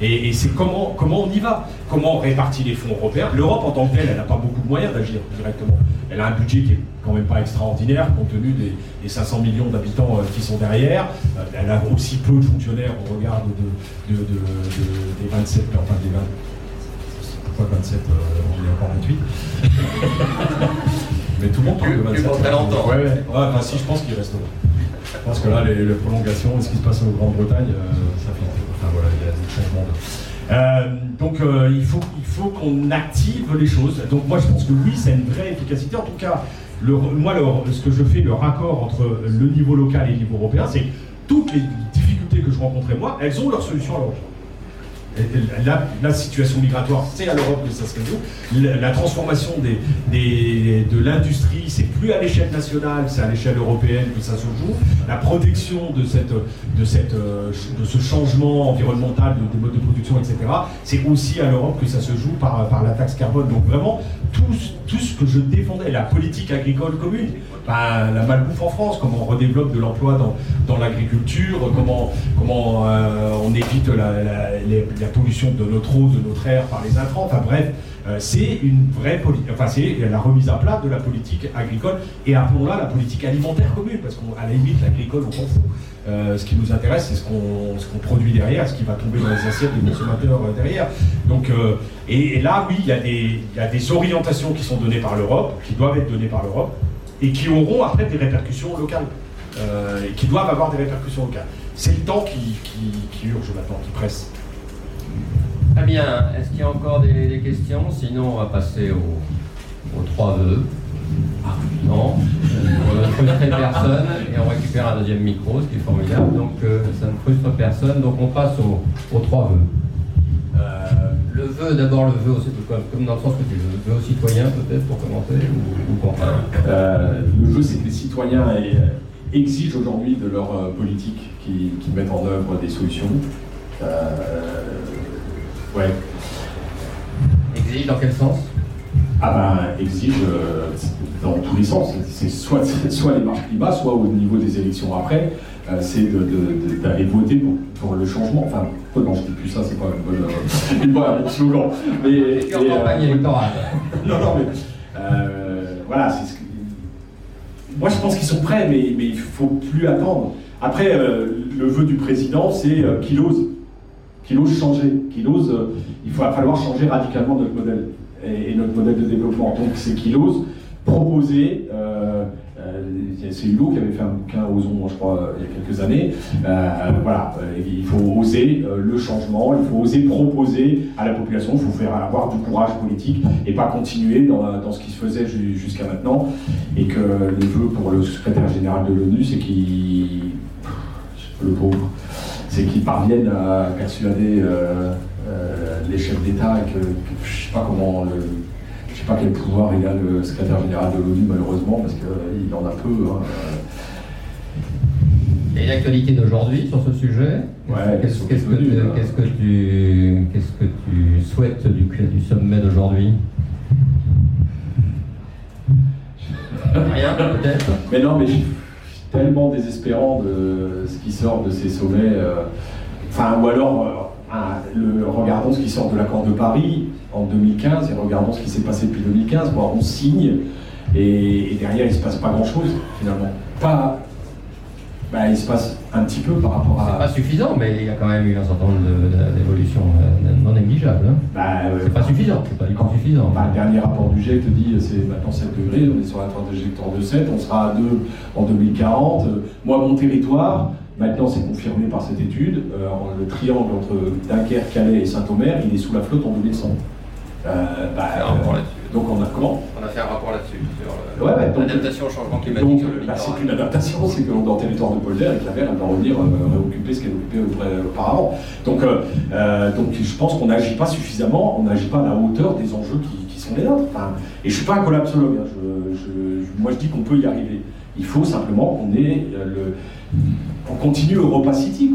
Et, c'est comment, comment on y va, comment on répartit les fonds européens? L'Europe en tant que telle, elle n'a pas beaucoup de moyens d'agir directement. Elle a un budget qui est quand même pas extraordinaire compte tenu des, 500 millions d'habitants qui sont derrière. elle a aussi peu de fonctionnaires au regard de, des 27, enfin des 20, 27, on est encore 28. Mais tout le monde parle de 27. très longtemps. Ouais, ouais. enfin, si, je pense qu'il reste là. Je pense que là, les, prolongations, ce qui se passe en Grande-Bretagne, euh, ça fait. Enfin voilà, il y a des changements. Euh, donc euh, il faut, il faut qu'on active les choses. Donc moi je pense que oui, c'est une vraie efficacité. En tout cas, moi ce que je fais, le raccord entre le niveau local et le niveau européen, c'est toutes les difficultés que je rencontrais moi, elles ont leur solution à l'Europe. La, situation migratoire, c'est à l'Europe que ça se résout. La, transformation de l'industrie, c'est plus à l'échelle nationale, c'est à l'échelle européenne que ça se joue. La protection de, de, de ce changement environnemental, des modes de production, etc., c'est aussi à l'Europe que ça se joue par, par la taxe carbone. Donc vraiment, tout, ce que je défendais, la politique agricole commune, la malbouffe en France, comment on redéveloppe de l'emploi dans, l'agriculture, comment, euh, on évite la, pollution de notre eau, de notre air par les intrants, enfin bref, c'est une vraie enfin c'est la remise à plat de la politique agricole et appelons-la la politique alimentaire commune, parce qu'à la limite l'agricole on s'en fout. Euh, ce qui nous intéresse, c'est ce qu'on produit derrière, ce qui va tomber dans les assiettes des consommateurs derrière. Donc, et, là, oui, il y, a des, il y a des orientations qui sont données par l'Europe, qui doivent être données par l'Europe, et qui auront après des répercussions locales, euh, qui doivent avoir des répercussions locales. C'est le temps qui, qui, urge maintenant, qui presse. Très bien. Est-ce qu'il y a encore des, questions? Sinon, on va passer aux, trois vœux. Ah, non. On ne frustre personne et on récupère un deuxième micro, ce qui est formidable. Donc, euh, ça ne frustre personne. Donc, on passe aux, trois vœux. Euh, le vœu, d'abord le vœu, comme dans le sens que tu veux, vœu aux citoyens peut-être pour commenter ou, euh, Le vœu, c'est que les citoyens exigent aujourd'hui de leur euh, politique qui, mettent en œuvre des solutions. Ouais. Exige dans quel sens? Ah ben, exige dans tous les sens. C'est soit, soit les marches climat, soit au niveau des élections après. Euh, c'est d'aller voter pour, le changement. Enfin, non, je dis plus ça, c'est pas une bonne, euh, une bonne slogan. Mais, campagne euh, électorale. non, non, mais voilà, c'est ce que. Moi, je pense qu'ils sont prêts, mais, mais il ne faut plus attendre. Après, le vœu du président, c'est qu'il ose. Qu'il ose changer. Qu'il ose. il va falloir changer radicalement notre modèle et, notre modèle de développement. Donc, c'est qu'il ose proposer euh, c'est Hulot qui avait fait un bouquin Ozon, je crois, il y a quelques années. Euh, voilà, euh, il faut oser le changement, il faut oser proposer à la population, il faut faire avoir du courage politique et pas continuer dans, ce qui se faisait jusqu'à maintenant. Et que le vœu pour le secrétaire général de l'ONU, c'est qu'il. le pauvre, c'est qu'il parvienne à persuader les chefs d'État et que, je ne sais pas comment le pas quel pouvoir il a le secrétaire général de l'ONU, malheureusement, parce qu'il en a peu. Hein. Il y a une actualité d'aujourd'hui sur ce sujet. qu'est-ce, que, tu, qu'est-ce que tu souhaites du, du sommet d'aujourd'hui? Rien, peut-être? Mais non, mais je tellement désespérant de ce qui sort de ces sommets. Euh, enfin, ou alors, euh, ah, regardons ce qui sort de l'accord de Paris en 2015 et regardons ce qui s'est passé depuis 2015. on signe et, derrière il ne se passe pas grand-chose finalement. Pas, bah, il se passe un petit peu par rapport à. C'est pas suffisant, mais il y a quand même eu un certain nombre d'évolutions euh, non négligeables. Hein. Bah, c'est pas suffisant, c'est pas du tout suffisant. Bah, le dernier rapport du GIEC te dit c'est maintenant 7 degrés, on est sur un trajectoire de 7, on sera à 2 en 2040. Moi, mon territoire, Maintenant, c'est confirmé par cette étude. Euh, le triangle entre Dunkerque, Calais et Saint-Omer, il est sous la flotte en 2100. Euh, bah, euh, donc on a comment On a fait un rapport là-dessus sur l'adaptation au changement climatique donc, sur le bah, C'est une adaptation, c'est que dans le territoire de Polder, avec la mer, elle va revenir réoccuper ce qu'elle occupait auparavant. Donc, donc je pense qu'on n'agit pas suffisamment, on n'agit pas à la hauteur des enjeux qui, sont les nôtres. et je ne suis pas un collapsologue, hein. moi je dis qu'on peut y arriver. Il faut simplement qu'on ait le on continue Europa City.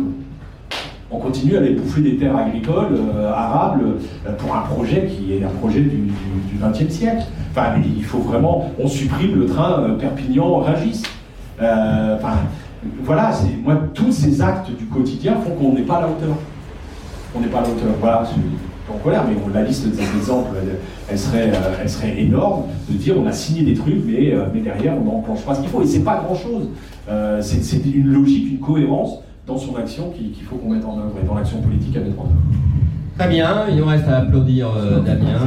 On continue à aller bouffer des terres agricoles arables pour un projet qui est un projet du XXe siècle. Enfin, il faut vraiment, on supprime le train Perpignan-Rungis. enfin, voilà, moi, tous ces actes du quotidien font qu'on n'est pas à la hauteur. On n'est pas à la hauteur. Voilà, en colère, mais la liste des exemples, elle, serait, euh, elle serait énorme de dire on a signé des trucs, mais, euh, derrière on n'enclenche pas ce qu'il faut. Et c'est pas grand chose. Euh, c'est une logique, une cohérence dans son action qu'il faut qu'on mette en œuvre et dans l'action politique à mettre en œuvre. Très bien, il nous reste à applaudir Damien.